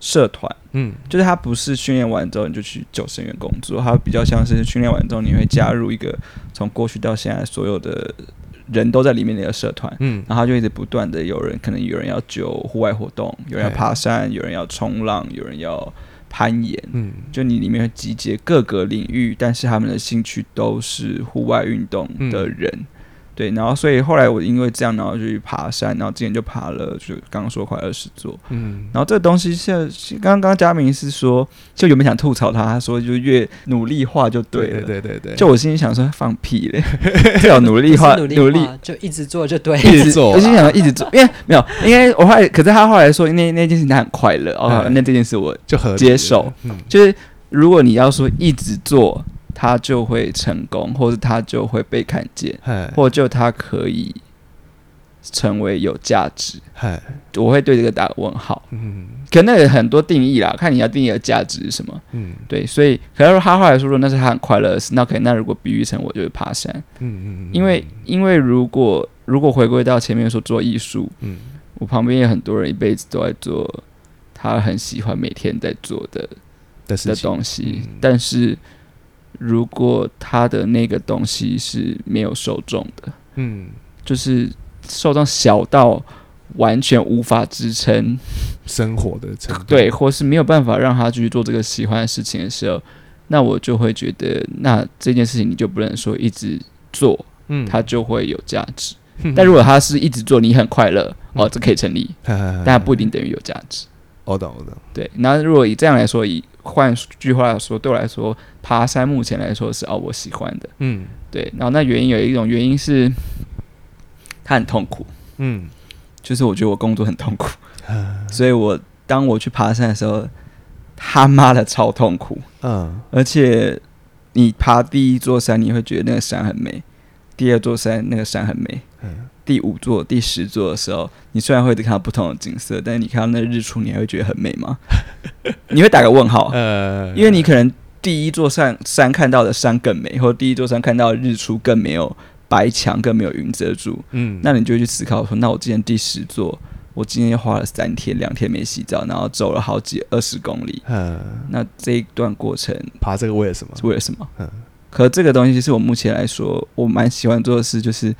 社团，嗯。就是它不是训练完之后你就去救生员工作，它比较像是训练完之后你会加入一个从过去到现在所有的人都在里面的一个社团。嗯。然后就一直不断的有人，可能有人要救户外活动，有人要爬山，有人要冲浪，有人要攀岩，嗯。就你里面会集结各个领域，但是他们的兴趣都是户外运动的人。对，然后所以后来我因为这样，然后就去爬山，然后今年就爬了，就刚刚说快二十座。嗯然后这个东西现在刚刚佳明是说，就原本想吐槽他，他说就越努力化就对了。对对对对，就我心里想说放屁嘞，最好努力不画，是努力努力就一直做就对。一直做啊我心想说一直做，因为没有，因为我后来，可是他后来说那那件事情他很快乐哦，嗯那这件事我就合理接受，嗯就是如果你要说一直做，他就会成功，或者他就会被看见，嗨或就他可以成为有价值，我会对这个打个问号。嗯。可那有很多定义啦，看你要定义的价值是什么。嗯。对，所以可是他后来说，说那是他很快乐的事，那可以那如果比喻成我就是爬山，嗯嗯，因为因为如果如果回归到前面说做艺术，嗯。我旁边有很多人一辈子都在做他很喜欢每天在做的的东西，嗯。但是如果他的那个东西是没有受众的，嗯。就是受众小到完全无法支撑，生活的程度，对，或是没有办法让他继续做这个喜欢的事情的时候，那我就会觉得，那这件事情你就不能说一直做，嗯，它就会有价值。嗯 但如果他是一直做，你很快乐，哦，这可以成立，但不一定等于有价值。我懂我懂，对，那如果以这样来说，以换句话来说，对我来说，爬山目前来说是哦我喜欢的，嗯。对。然后那原因有一种原因是，它很痛苦，嗯。就是我觉得我工作很痛苦，所以我当我去爬山的时候，他妈的超痛苦，嗯。而且你爬第一座山，你会觉得那个山很美；第二座山那个山很美；嗯。第五座、第十座的时候，你虽然会看到不同的景色，但是你看到那日出，你还会觉得很美吗？你会打个问号，呃，因为你可能第一座山山看到的山更美，或者第一座山看到的日出更没有白墙，更没有云遮住，嗯那你就会去思考说，那我今天第十座，我今天花了三天两天没洗澡，然后走了好几二十公里，嗯那这一段过程爬这个为了什么？是为了什么？嗯可这个东西是我目前来说，我蛮喜欢做的事，就是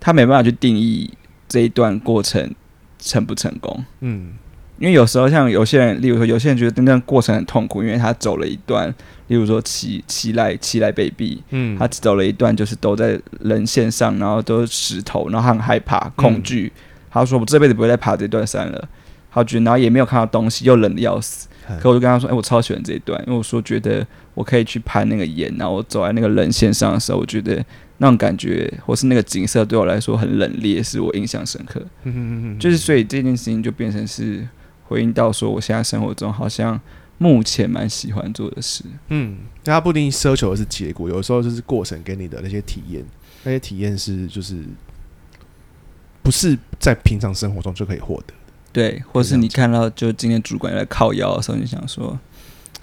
他没办法去定义这一段过程成不成功。嗯因为有时候像有些人，例如说有些人觉得那段过程很痛苦，因为他走了一段，例如说骑骑来骑来北壁，嗯他走了一段就是都在人线上，然后都是石头，然后他很害怕、恐惧。他说：“我这辈子不会再爬这段山了。”他觉得，然后也没有看到东西，又冷的要死。嗯可我就跟他说：“哎、我超喜欢这一段，因为我说觉得我可以去攀那个岩，然后我走在那个人线上的时候，我觉得那种感觉或是那个景色对我来说很冷冽，是我印象深刻。嗯嗯嗯就是所以这件事情就变成是回应到说，我现在生活中好像目前蛮喜欢做的事。嗯，那他不一定奢求的是结果，有时候就是过程给你的那些体验，那些体验是就是不是在平常生活中就可以获得的。对，或是你看到就今天主管在靠腰的时候，你想说，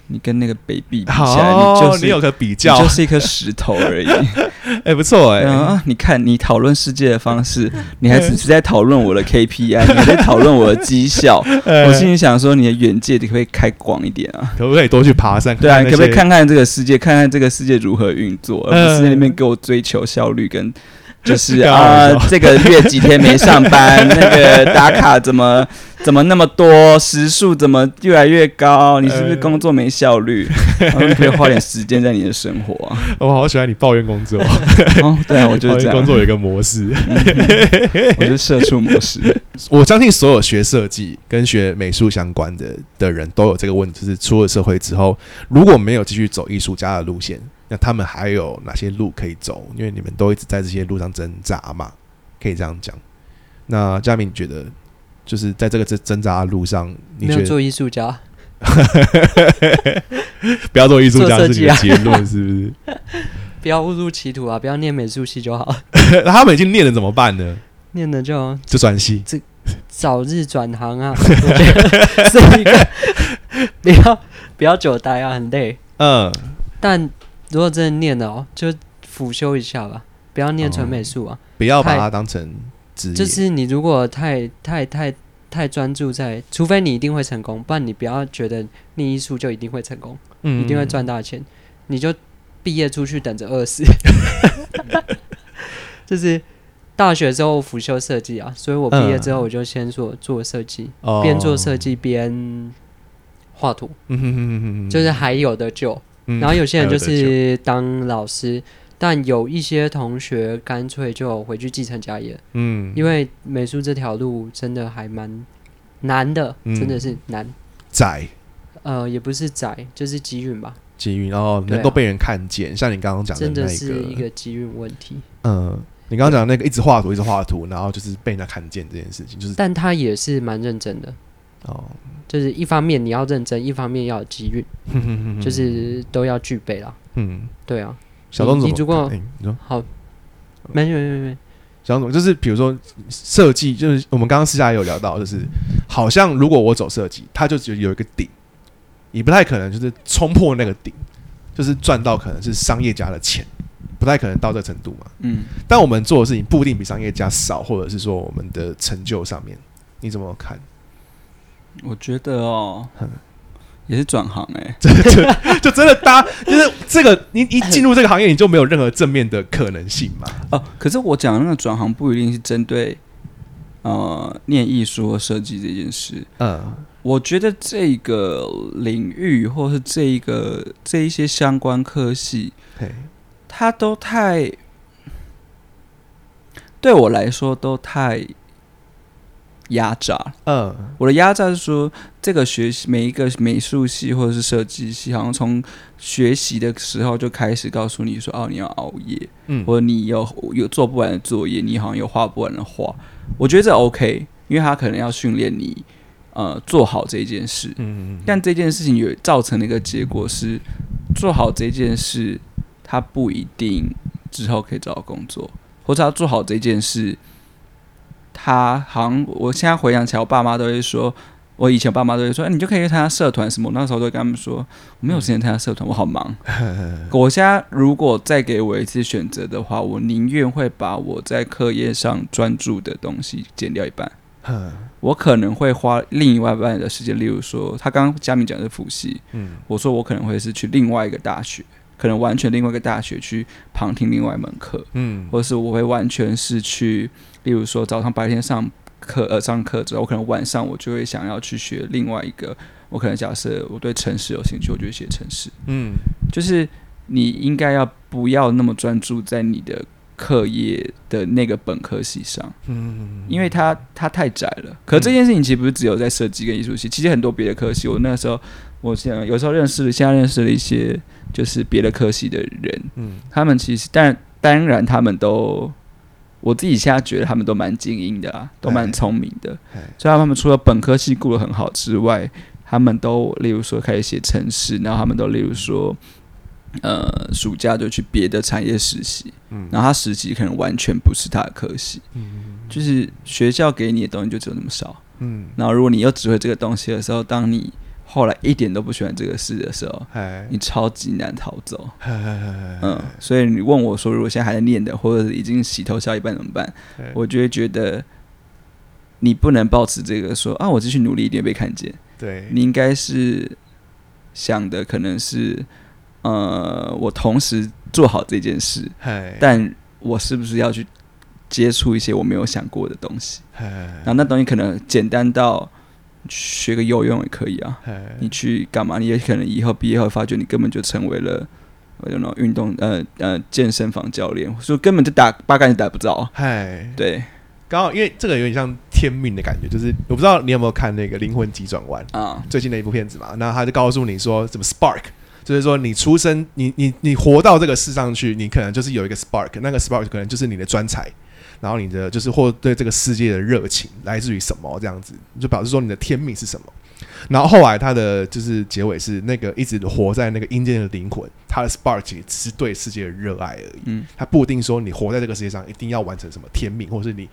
你跟那个 baby 比起来，你，就是你有个比较就，是一颗石头而已。哎，不错哎，啊，你看你讨论世界的方式，你还只是在讨论我的 KPI，你还在讨论我的绩效。呃 我心里想说，你的眼界你可不可以开广一点啊？可不可以多去爬山？对啊，你可不可以看看这个世界，看看这个世界如何运作，而不是在那边给我追求效率跟。就是啊嘛，这个月几天没上班，那个打卡怎么怎么那么多，时数怎么越来越高？你是不是工作没效率？可以花点时间在你的生活啊。我 好喜欢你抱怨工作，哦，对啊，我就是这样，工作有一个模式。我就是社畜模式。我相信所有学设计跟学美术相关的的人都有这个问题，就是出了社会之后，如果没有继续走艺术家的路线，那他们还有哪些路可以走？因为你们都一直在这些路上挣扎嘛，可以这样讲。那佳明，你觉得就是在这个挣挣扎的路上，你觉得没有做艺术家，不要做艺术家自己的结论，是不是？不要误入歧途啊！不要念美术系就好，那 他们已经念了怎么办呢？念了就就转系。早日转行啊！我觉得是一个不要不要久待啊，很累。嗯，但如果真的念了哦，就辅修一下吧，不要念纯美术啊。不要把它当成职业。就是你如果太太太太专注在，除非你一定会成功，不然你不要觉得念艺术就一定会成功，嗯一定会赚大钱，你就毕业出去等着饿死。就是大学之后辅修设计啊，所以我毕业之后我就先做做设计，哦边做设计边画图，嗯哼哼哼哼哼就是还有的救。嗯然后有些人就是当老师，但有一些同学干脆就回去继承家业，嗯，因为美术这条路真的还蛮难的，嗯。真的是难。窄。呃，也不是窄，就是机运吧，机遇，然后能够被人看见，像你刚刚讲的真的那是一个机运问题。嗯，你刚刚讲的那个一直画图，一直画图，然后就是被人家看见这件事情，就是但他也是蛮认真的，哦，就是一方面你要认真，一方面要有机运，就是都要具备啦。嗯，对啊，小东怎么你如果看？哎你说好，没没没没，小东就是比如说设计，就是我们刚刚私下也有聊到，就是好像如果我走设计，它就只有一个顶，你不太可能就是冲破那个顶，就是赚到可能是商业家的钱，不太可能到这程度嘛。嗯，但我们做的事情不一定比商业家少，或者是说我们的成就上面，你怎么看？我觉得哦嗯，也是转行 哎、就真的搭，就是这个你一进入这个行业，你就没有任何正面的可能性嘛？哦，可是我讲的那个转行不一定是针对呃念艺术或设计这件事。嗯我觉得这个领域或是这一个这一些相关科系，嘿，它都太对我来说都太压榨。嗯我的压榨是说，这个学习每一个美术系或者是设计系，好像从学习的时候就开始告诉你说，哦，你要熬夜，嗯或者你有有做不完的作业，你好像有画不完的画。我觉得这 OK，因为他可能要训练你，呃，做好这件事。嗯但这件事情有造成的一个结果是，做好这件事，他不一定之后可以找到工作，或者他做好这件事，他好像我现在回想起来，我爸妈都会说，我以前爸妈都会说，哎你就可以去参加社团什么。我那时候都会跟他们说，我没有时间参加社团，我好忙。我现在如果再给我一次选择的话，我宁愿会把我在课业上专注的东西减掉一半。嗯 我可能会花另外一半的时间，例如说，他刚刚佳明讲的是复习，嗯我说我可能会是去另外一个大学，可能完全另外一个大学去旁听另外一门课，嗯或者是我会完全是去，例如说早上白天上课呃上课之后，我可能晚上我就会想要去学另外一个，我可能假设我对城市有兴趣，我就会写城市，嗯就是你应该要不要那么专注在你的课业的那个本科系上。嗯因为它它太窄了。可这件事情其实不是只有在设计跟艺术系，其实很多别的科系。我那时候，我想有时候认识了，现在认识了一些就是别的科系的人，嗯他们其实但当然他们都，我自己现在觉得他们都蛮精英的啊，都蛮聪明的。哎所以他们除了本科系顾得很好之外，他们都例如说开始写程式，然后他们都例如说。呃，暑假就去别的产业实习，嗯然后他实习可能完全不是他的科系，嗯就是学校给你的东西就只有那么少。嗯然后如果你又只会这个东西的时候，当你后来一点都不喜欢这个事的时候，哎，你超级难逃走。嗯嗯，所以你问我说，如果现在还在念的，或者已经洗头笑一半怎么办？我就会觉得你不能保持这个说啊，我继续努力一点被看见。对，你应该是想的可能是，呃，我同时做好这件事，哎，但我是不是要去接触一些我没有想过的东西？哎然后那东西可能简单到学个游泳也可以啊。哎你去干嘛？你也可能以后毕业后发觉你根本就成为了。我那种运动呃呃健身房教练，所以根本就打八竿子打不着。嗨，对刚好因为这个有点像天命的感觉，就是我不知道你有没有看那个《灵魂急转弯》啊，最近的一部片子嘛，那他就告诉你说怎么 spark，就是说你出生，你你你活到这个世上去，你可能就是有一个 spark，那个 spark 可能就是你的专才，然后你的就是或对这个世界的热情来自于什么这样子，就表示说你的天命是什么。然后后来他的就是结尾是那个一直活在那个阴间的灵魂，他的 spark 只是对世界的热爱而已。嗯，他不一定说你活在这个世界上一定要完成什么天命，或者是你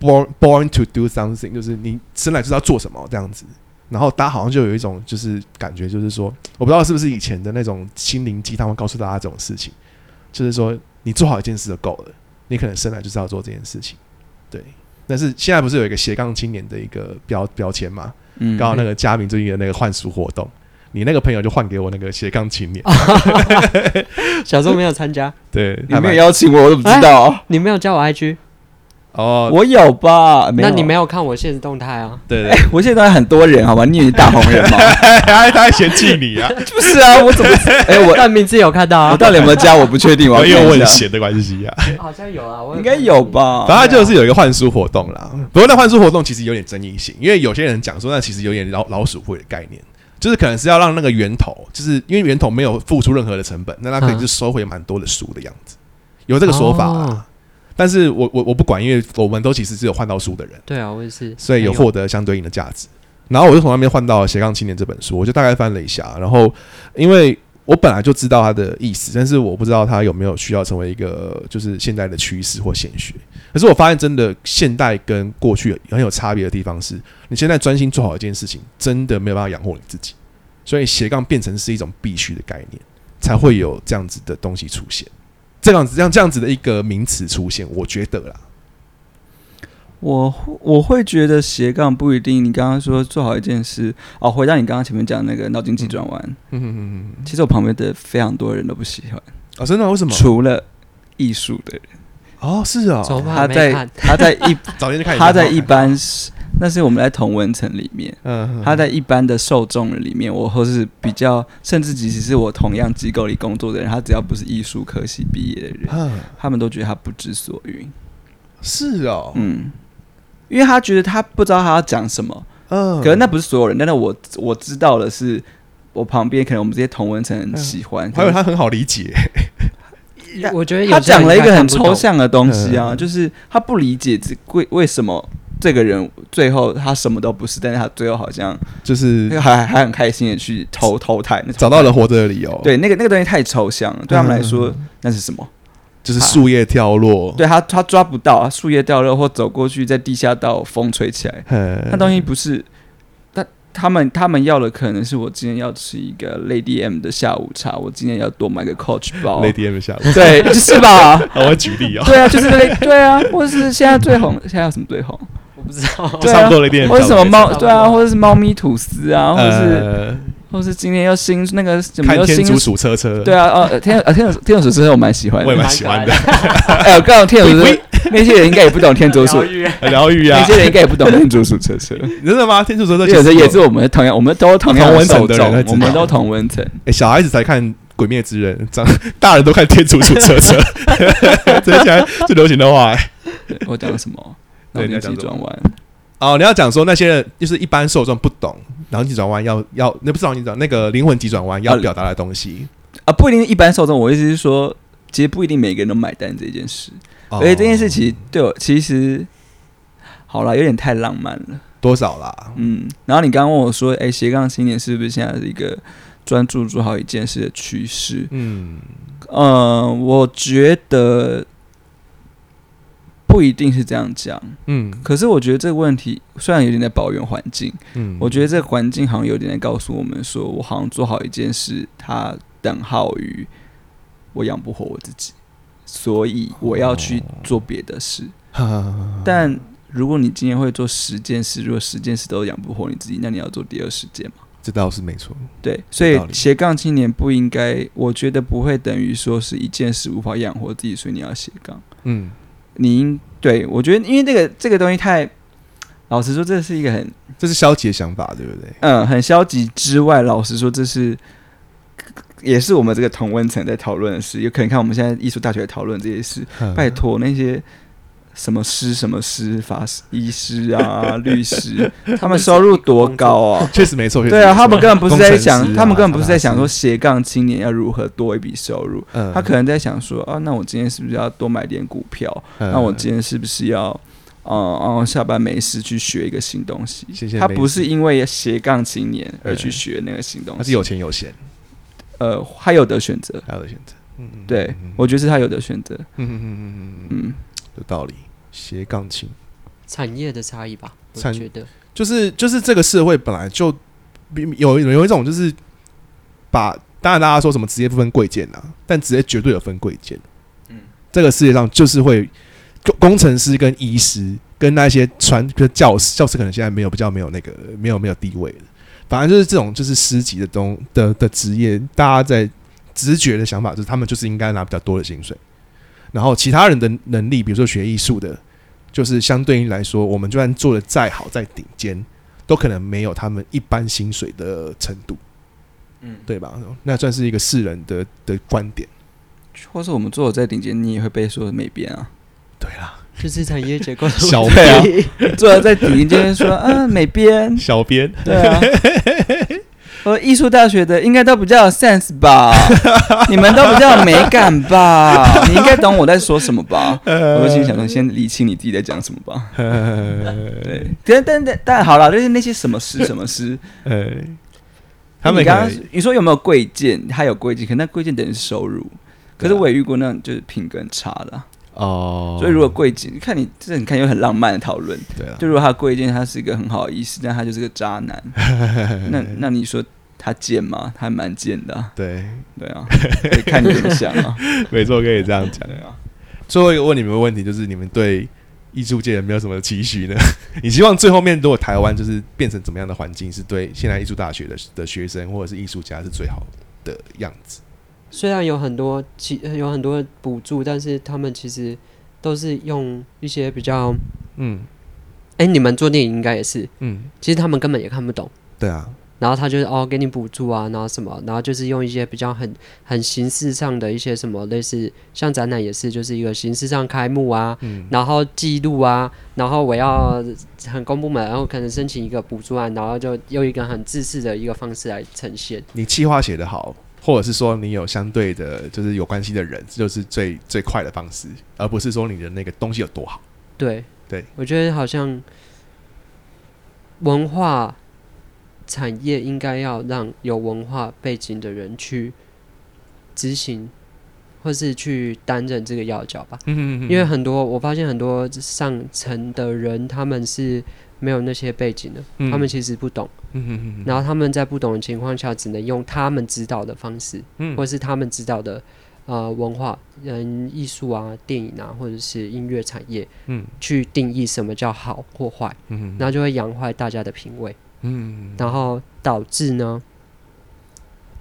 born born to do something，就是你生来就是要做什么这样子。然后大家好像就有一种就是感觉，就是说，我不知道是不是以前的那种心灵鸡汤会告诉大家这种事情，就是说你做好一件事就够了，你可能生来就是要做这件事情，对。但是现在不是有一个斜杠青年的一个标标签嘛？嗯，刚好那个嘉明最近的那个换书活动，你那个朋友就换给我那个斜杠青年 小时候没有参加，对，你没有邀请我，我都不知道。你没有加我 IG，哦，我有吧？没有那你没有看我现实动态啊？对对，我现在都很多人，好吧？你以为你大红人吗？他他还嫌弃你啊，不是啊，我怎么？哎、我但名字有看到啊，我到底有没有加？我不确定，我要因为我看一下。很闲的关系啊，好像有啊，我应该有？吧？反正就是有一个换书活动啦。不过那换书活动其实有点争议性，因为有些人讲说那其实有点老老鼠会的概念，就是可能是要让那个源头，就是因为源头没有付出任何的成本，那他可以就收回蛮多的书的样子，有这个说法啦。哦但是我我我不管，因为我们都其实是有换到书的人，对啊，我也是，所以有获得相对应的价值。然后我就从那边换到了《斜杠青年》这本书，我就大概翻了一下，然后因为我本来就知道它的意思，但是我不知道它有没有需要成为一个就是现代的趋势或显学。可是我发现，真的现代跟过去很有差别的地方是，你现在专心做好一件事情，真的没有办法养活你自己，所以斜杠变成是一种必须的概念，才会有这样子的东西出现。这样子，这样这样子的一个名词出现，我觉得啦，我会我会觉得斜杠不一定。你刚刚说做好一件事哦，回到你刚刚前面讲那个脑筋急转弯，嗯嗯嗯嗯，其实我旁边的非常多人都不喜欢，哦，真的吗？为什么？除了艺术的人，哦，是哦，他在他在一 早点就开始他在一般是那是我们在同文层里面。嗯，他在一般的受众里面，我或是比较，甚至即使是我同样机构里工作的人，他只要不是艺术科系毕业的人，嗯，他们都觉得他不知所云。是哦，嗯，因为他觉得他不知道他要讲什么。嗯，可是那不是所有人，但是我我知道的是，我旁边可能我们这些同文层很喜欢，还有他很好理解，我觉得他讲了一个很抽象的东西啊，嗯。就是他不理解这为为什么这个人最后他什么都不是，但是他最后好像就是还还很开心的去投投胎，那找到了活着的理由，，对，那个那个东西太抽象了，对他们来说、嗯那是什么？就是树叶掉落，对他他抓不到啊，树叶掉落或走过去，在地下道风吹起来，嗯，那东西不是。他他们他们要的可能是我今天要吃一个 Lady M 的下午茶，我今天要多买个 Coach 包，Lady M 下午，对，是吧？好，我举例哦，对啊，就是类对啊，或者是现在最红，现在有什么最红？我不知道，对 啊差不多 Lady M，或者什么猫对啊，或者是猫咪吐司啊，或者是呃，或者是今天要新那个什么看又新天竺鼠车车，对啊，哦，天呃天竺天竺鼠车车我蛮喜欢我也。蛮喜欢的，哎，我告诉天竺鼠那些人应该也不懂天竺鼠，疗愈啊那，些人应该也不懂天竺鼠车车。真的吗？天竺鼠车车有其实时也是我们同样，我们都同样同温层我们都同温层。哎，小孩子才看《鬼灭之刃》，长大人都看天竺鼠车车，这现在最流行的话。我讲什么？对急转弯。哦，你要讲说那些人就是一般受众不懂脑筋急转弯要要那不是脑筋急转弯那个灵魂急转弯要啊表达的东西，啊，不一定一般受众。我意思是说，其实不一定每个人都买单这件事。哦而且这件事其实对我其实好了，有点太浪漫了。多少啦？嗯，然后你刚刚问我说，哎、斜杠青年是不是现在是一个专注做好一件事的趋势？嗯，嗯，我觉得不一定是这样讲。嗯可是我觉得这个问题虽然有点在抱怨环境，嗯，我觉得这个环境好像有点在告诉我们说，我好像做好一件事，它等号于我养不活我自己，所以我要去做别的事。得但如果你今天会做十件事，如果十件事都养不活你自己，那你要做第二十件嘛？这倒是没错。对，所以斜杠青年不应该，我觉得不会等于说是一件事无法养活自己，所以你要斜杠。嗯，你应对我觉得，因为这个这个东西太，老实说，这是一个很这是消极的想法，对不对？嗯很消极之外，老实说，这是也是我们这个同温层在讨论的事。有可能看我们现在艺术大学讨论这些事，嗯拜托那些。什么师什么师法师医师啊律师，他们收入多高啊？确实没错。对啊，他们根本不是在想，啊他们根本不是在想说斜杠青年要如何多一笔收入，嗯他可能在想说啊，那我今天是不是要多买点股票？嗯那我今天是不是要，哦哦，下班没事去学一个新东西？谢谢他不是因为斜杠青年而去嗯学那个新东西，他是有钱有闲，呃，他有的选择。他有的选择。嗯，嗯对嗯，我觉得是他有的选择。嗯嗯嗯嗯嗯嗯，嗯，有道理。斜杠青产业的差异吧，我产觉得就是就是这个社会本来就比有有一种就是把，当然大家说什么职业不分贵贱啊，但职业绝对有分贵贱。嗯这个世界上就是会工工程师跟医师跟那些传跟教师，教师可能现在没有比较没有那个没有没有地位的，反正就是这种就是师级的东的的职业，大家在直觉的想法就是他们就是应该拿比较多的薪水，然后其他人的能力，比如说学艺术的，就是相对应来说，我们就算做的再好再顶尖，都可能没有他们一般薪水的程度，嗯，对吧？那算是一个世人的的观点。或是我们做的再顶尖，你也会被说美编啊。对啦，就是产业结构的小问对啊。做的再顶尖，说啊美编，小编对啊。我艺术大学的应该都比较有 sense 吧？你们都比较有美感吧？你应该懂我在说什么吧？我就心里想说，先理清你自己在讲什么吧。对，但但但但好了，就是那些什么诗什么诗，呃，他们你刚刚你说有没有贵贱？他有贵贱，可那贵贱等于是收入。可是我也遇过那种就是品格很差的啊、哦，所以如果贵贱，你看你这你看有很浪漫的讨论，对啊，就如果他贵贱，他是一个很好的意思，但他就是个渣男，那那你说他贱吗？他还蛮贱的啊、对，对啊，看你怎么想啊，没错，可以这样讲。对啊。最后一个问你们的问题就是：你们对艺术界有没有什么期许呢？你希望最后面如果台湾就是变成怎么样的环境，是对现在艺术大学的的学生或者是艺术家是最好的样子？虽然有很多其呃有很多补助，但是他们其实都是用一些比较，嗯。哎、你们做电影应该也是，嗯，其实他们根本也看不懂。对啊，然后他就是哦，给你补助啊，然后什么，然后就是用一些比较很很形式上的一些什么类似，像展览也是，就是一个形式上开幕啊，嗯。然后记录啊，然后我要很公部门，然后可能申请一个补助案，然后就用一个很自式的一个方式来呈现。你计划写得好，或者是说你有相对的，就是有关系的人，这就是最最快的方式，而不是说你的那个东西有多好。对，对，我觉得好像文化产业应该要让有文化背景的人去执行，或是去担任这个要角吧。嗯因为很多我发现很多上层的人他们是没有那些背景的，嗯。他们其实不懂，嗯然后他们在不懂的情况下，只能用他们知道的方式，嗯。或是他们知道的呃文化、嗯艺术啊、电影啊，或者是音乐产业，嗯。去定义什么叫好或坏，嗯然后就会养坏大家的品味，嗯，然后导致呢。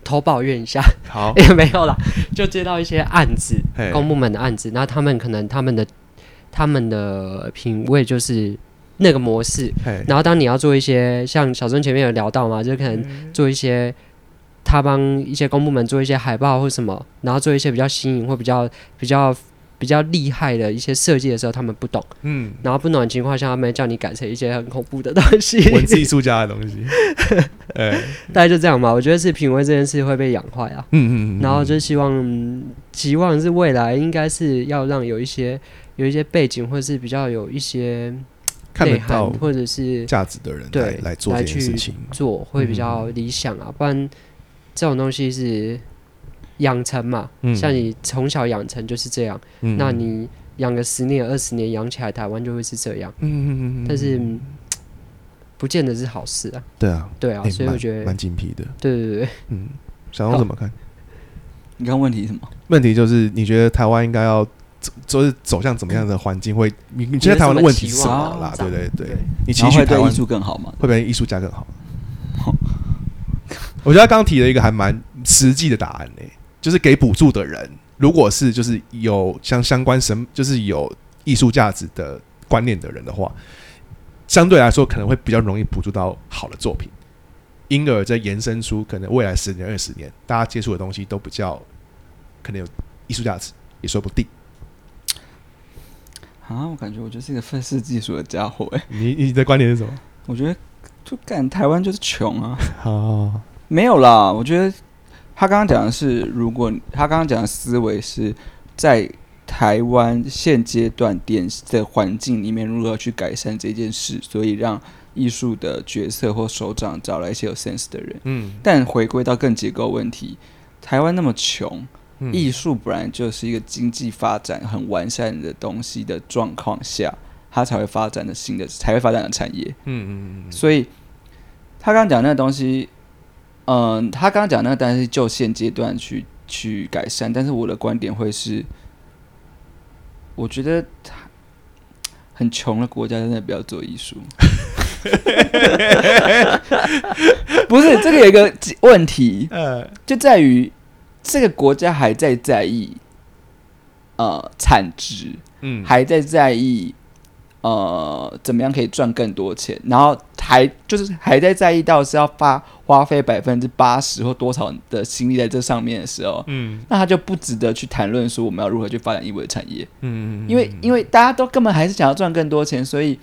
投抱怨一下。好，也 没有了，就接到一些案子，嘿。公部门的案子，那他们可能他们的他们的品味就是那个模式，然后当你要做一些像小孙前面有聊到嘛，就可能做一些他帮一些公部门做一些海报或什么，然后做一些比较新颖或比较比较比较厉害的一些设计的时候，他们不懂，嗯，然后不懂的情况下，他们叫你改成一些很恐怖的东西，文字艺术家的东西，哎，大概就这样吧。我觉得是品味这件事会被养坏啊。嗯嗯然后就希望，期望是未来应该是要让有一些有一些背景，或者是比较有一些看得内涵到，或者是价值的人来对来做这件事情，做会比较理想啊，不然这种东西是养成嘛，嗯像你从小养成就是这样，嗯那你养个十年、二十年，养起来台湾就会是这样。嗯嗯嗯嗯，但是嗯不见得是好事啊。对啊，对啊，所以我觉得，蛮精辟的。对对对，嗯，小龙怎么看？你看问题是什么？问题就是你觉得台湾应该要走，就是走向怎么样的环境会？你你觉得台湾的问题是什么啦？对对对，你期然后许台湾会对艺术更好吗？会不会艺术家更好？我觉得他刚刚提了一个还蛮实际的答案呢、就是给补助的人，如果是就是有相相关神，就是有艺术价值的观念的人的话，相对来说可能会比较容易补助到好的作品，因而再延伸出可能未来十年、二十年大家接触的东西都比较可能有艺术价值，也说不定。啊，我感觉我就是一个愤世嫉俗的家伙哎、你你的观点是什么？我觉得就干台湾就是穷啊，哦，没有啦。我觉得他刚刚讲的是，如果他刚刚讲的思维是在台湾现阶段点的环境里面如何去改善这件事，所以让艺术的角色或首长找来一些有 sense 的人。嗯，但回归到更结构问题，台湾那么穷，嗯艺术本来就是一个经济发展很完善的东西的状况下，它才会发展的新的才会发展的产业。嗯嗯嗯所以他刚刚讲那个东西，嗯、他刚刚讲那个当然是就现阶段去去改善，但是我的观点会是，我觉得他很穷的国家真的不要做艺术。不是这个有一个问题，呃 就在于这个国家还在在意呃产值，嗯。还在在意呃怎么样可以赚更多钱，然后还就是还在在意到是要发花费百分之八十或多少的心力在这上面的时候，嗯。那他就不值得去谈论说我们要如何去发展艺文产业，嗯。因为因为大家都根本还是想要赚更多钱，所以。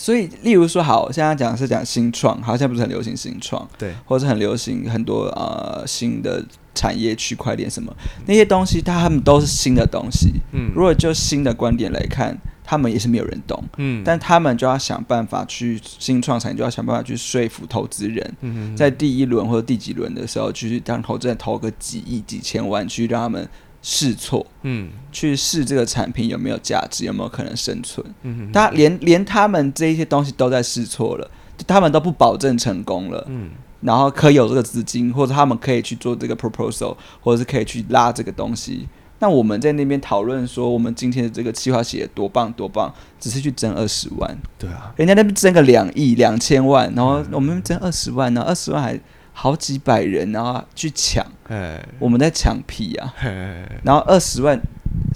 所以，例如说，好，现在讲是讲新创，好，现在不是很流行新创，对，或者是很流行很多呃新的产业区块链什么那些东西，它他们都是新的东西。嗯。如果就新的观点来看，他们也是没有人懂，嗯。但他们就要想办法去新创产业，就要想办法去说服投资人，嗯。在第一轮或者第几轮的时候，去让投资人投个几亿、几千万，去让他们试错，嗯去试这个产品有没有价值，有没有可能生存。嗯他连连他们这一些东西都在试错了，他们都不保证成功了。嗯然后可以有这个资金，或者他们可以去做这个 proposal，或者是可以去拉这个东西。那我们在那边讨论说，我们今天的这个计划写得多棒多棒，只是去争二十万，对啊，人家那边争个两亿两千万，然后我们争二十万，然后二十万还好几百人，然后去抢，哎我们在抢屁啊！哎然后二十万，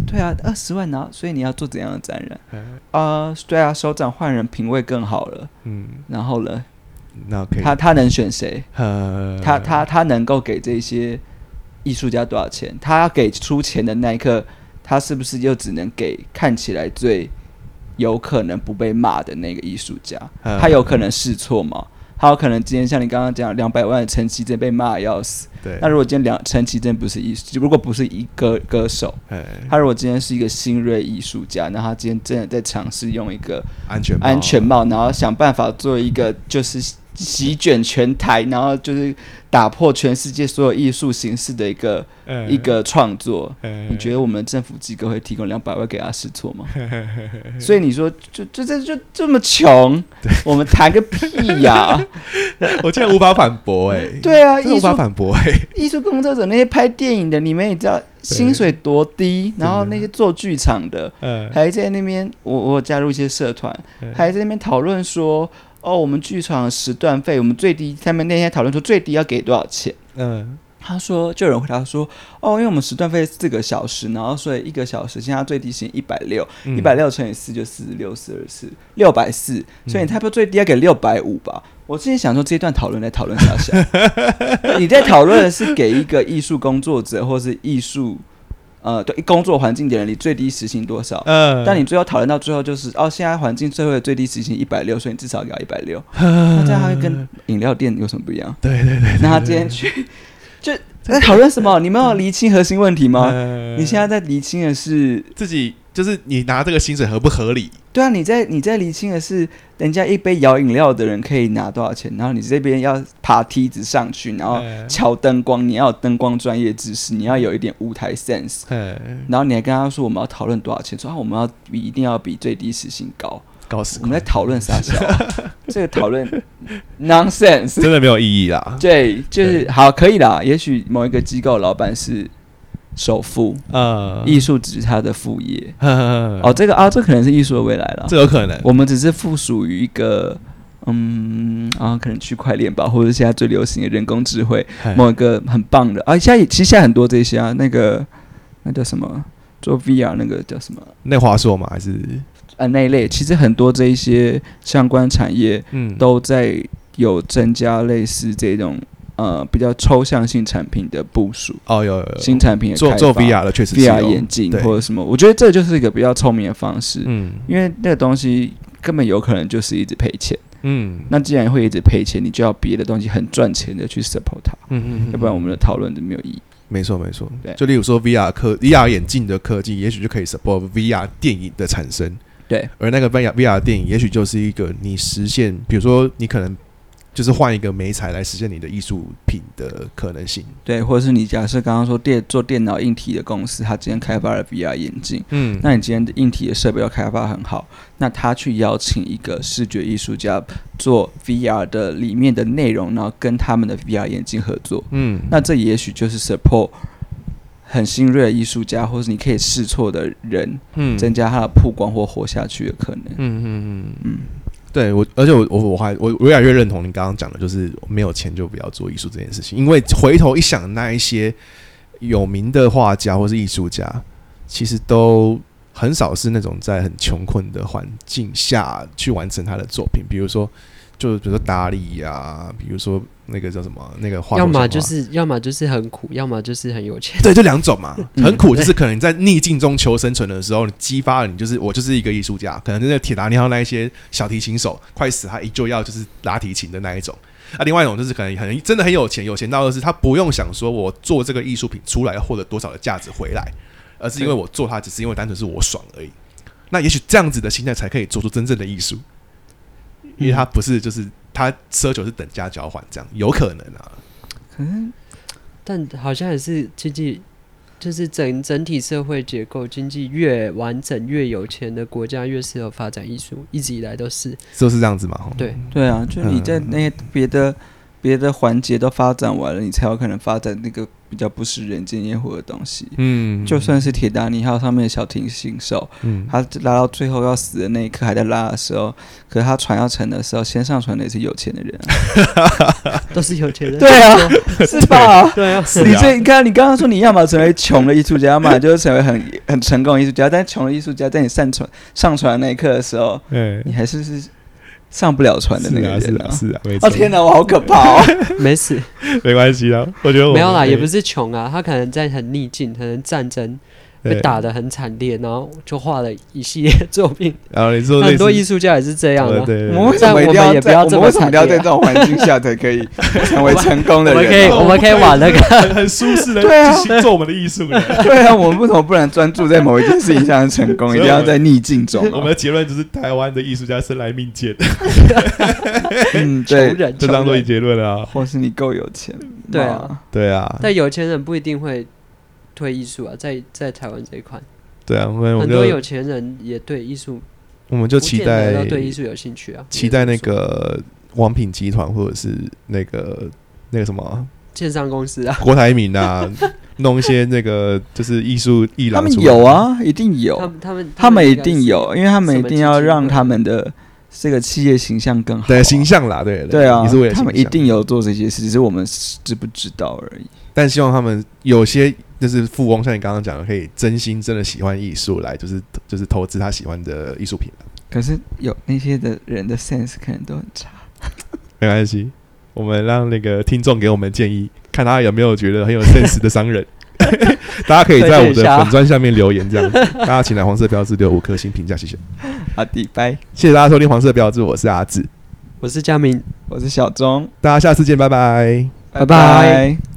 对啊，二十万，然后所以你要做怎样的展览？哎啊、对啊，首长换人品味更好了，嗯，然后呢，那可以，他他能选谁？呃他他他能够给这些艺术家多少钱？他要给出钱的那一刻，他是不是又只能给看起来最有可能不被骂的那个艺术家？呃他有可能试错吗？他有可能今天像你刚刚讲两百万的陈绮贞被骂得要死，对，那如果今天两陈绮贞不是艺术，如果不是一个歌手，哎他如果今天是一个新锐艺术家，那他今天真的在尝试用一个安全安全帽，然后想办法做一个就是席卷全台，然后就是打破全世界所有艺术形式的一个哎一个创作。哎你觉得我们政府机构会提供两百万给他试错吗？所以你说就就这就这么穷，我们谈个屁呀！我竟然无法反驳哎，对啊，无法艺术反驳哎，艺术工作者那些拍电影的，你们也知道薪水多低，然后那些做剧场的，呃还在那边，我我加入一些社团，还在那边讨论说，哦，我们剧场时段费，我们最低，他们那天讨论说最低要给多少钱？嗯他说，就有人回答说，哦，因为我们时段费四个小时，然后所以一个小时现在最低是一百六，嗯一百六乘以四就四十六，四二四六百四，所以你差不多最低要给六百五吧。我之前想说这一段讨论在讨论啥下，你在讨论的是给一个艺术工作者或是艺术呃对工作环境的人，你最低时薪多少？嗯但你最后讨论到最后就是哦，现在环境社会的最低时薪一百六，所以你至少要一百六。那这样它会跟饮料店有什么不一样？对对对，那他今天去就在讨论什么？你们要厘清核心问题吗？呃你现在在厘清的是自己就是你拿这个薪水合不合理？对啊，你在你在厘清的是，人家一杯摇饮料的人可以拿多少钱，然后你这边要爬梯子上去，然后哎敲灯光，你要有灯光专业知识，你要有一点舞台 sense，哎，然后你还跟他说我们要讨论多少钱，说啊我们要比一定要比最低时薪高，我们在讨论啥 这个讨论 nonsense。真的没有意义啦。对，就是好，可以啦。也许某一个机构老板是首富，呃，艺术只是他的副业。哦，哦，这个啊，这可能是艺术的未来了。这有可能。我们只是附属于一个，嗯啊，可能区块链吧，或者现在最流行的人工智慧，哎某一个很棒的啊。现在也其实现在很多这些啊，那个那叫什么？做 VR 那个叫什么？那华硕吗？还是啊，那一类其实很多这一些相关产业嗯都在有增加类似这种呃比较抽象性产品的部署，哦有有有。新产品的做做 VR 的确实是 VR 眼镜或者什么，我觉得这就是一个比较聪明的方式，嗯。因为那个东西根本有可能就是一直赔钱。嗯。那既然会一直赔钱，你就要别的东西很赚钱的去 support 它，嗯嗯，要不然我们的讨论就没有意义。没错没错。对，就例如说 VR 科 VR 眼镜的科技，也许就可以 support VR 电影的产生，对，而那个 VR VR 电影，也许就是一个你实现，比如说你可能就是换一个媒材来实现你的艺术品的可能性。对，或者是你假设刚刚说电做电脑硬体的公司，他今天开发了 VR 眼镜，嗯。那你今天的硬体的设备要开发很好，那他去邀请一个视觉艺术家做 VR 的里面的内容，然后跟他们的 VR 眼镜合作，嗯。那这也许就是 support 很新锐的艺术家，或是你可以试错的人，嗯。增加他的曝光或活下去的可能。嗯嗯嗯。嗯，对我，而且我我我还我越来越认同你刚刚讲的，就是没有钱就不要做艺术这件事情。因为回头一想，那一些有名的画家或是艺术家，其实都很少是那种在很穷困的环境下去完成他的作品。比如说，就比如说达利呀、比如说那个叫什么那个画，要么就是要么就是很苦，要么就是很有钱。对，就两种嘛，嗯很苦，就是可能在逆境中求生存的时候，你激发了你，就是我就是一个艺术家，可能就是铁达尼号那一些小提琴手快死，他依旧要就是拉提琴的那一种。啊，另外一种就是可能很真的很有钱，有钱到的是他不用想说我做这个艺术品出来要获得多少的价值回来，而是因为我做它只是因为单纯是我爽而已。那也许这样子的心态才可以做出真正的艺术，因为他不是就是他奢求是等价交换这样，有可能啊。可能但好像也是经济，就是整整体社会结构，经济越完整、越有钱的国家越适合发展艺术，一直以来都是。都是这样子嘛。对，对啊，就你在嗯那些别的别的环节都发展完了，你才有可能发展那个比较不食人间烟火的东西。嗯，就算是铁达尼号上面的小提琴手，嗯，他拉到最后要死的那一刻还在拉的时候，可是他船要沉的时候，先上船的也是有钱的人啊。都是有钱人。对啊，是吧？对啊，你这你看，你刚刚说你要么成为穷的艺术家，要么就是成为很 很成功的艺术家。但穷的艺术家在你上船上船的那一刻的时候，嗯，你还是是上不了船的那个是啊，是啊，是啊，哦。天哪，我好可怕哦！没事，没关系啊，我觉得我没有啦，也不是穷啊，他可能在很逆境，可能战争被打得很惨烈，然后就画了一系列作品。然后你说很多艺术家也是这样啊。对对我们为什么一定但我们也不在我们要这么为什么一定要在这种环境下才可以成为成功的人 我们可以？我们可以往那个很很舒适的对啊做我们的艺术呢。对啊，我们为什么不能专注在某一件事情上成功？一定要在逆境中啊？我们的结论就是台湾的艺术家生来命贱，嗯，对，就当做穷人结论了啊。或是你够有钱，对啊，对啊，但有钱人不一定会推艺术啊，在在台湾这一块，对啊，我们很多有钱人也对艺术，我们就期待要对艺术有兴趣啊，期待那个王品集团或者是那个那个什么建商公司啊，郭台铭啊，弄一些那个就是艺术艺他们廊有，啊，一定有。他有，们他们他们一定有，因为他们一定要让他们的这个企业形象更好啊。对形象啦，对对啊是为了，他们一定有做这些事，只是我们知不知道而已。但希望他们有些就是富翁，像你刚刚讲的，可以真心真的喜欢艺术，来就是就是投资他喜欢的艺术品。可是有那些的人的 sense 可能都很差。没关系，我们让那个听众给我们建议，看他有没有觉得很有 sense 的商人。大家可以在我的粉砖下面留言，这样子。大家请来黄色标志留五颗星评价，谢谢。好的，拜，谢谢大家收听黄色标志，我是阿志，我是佳明，我是小钟，大家下次见，拜拜。拜拜拜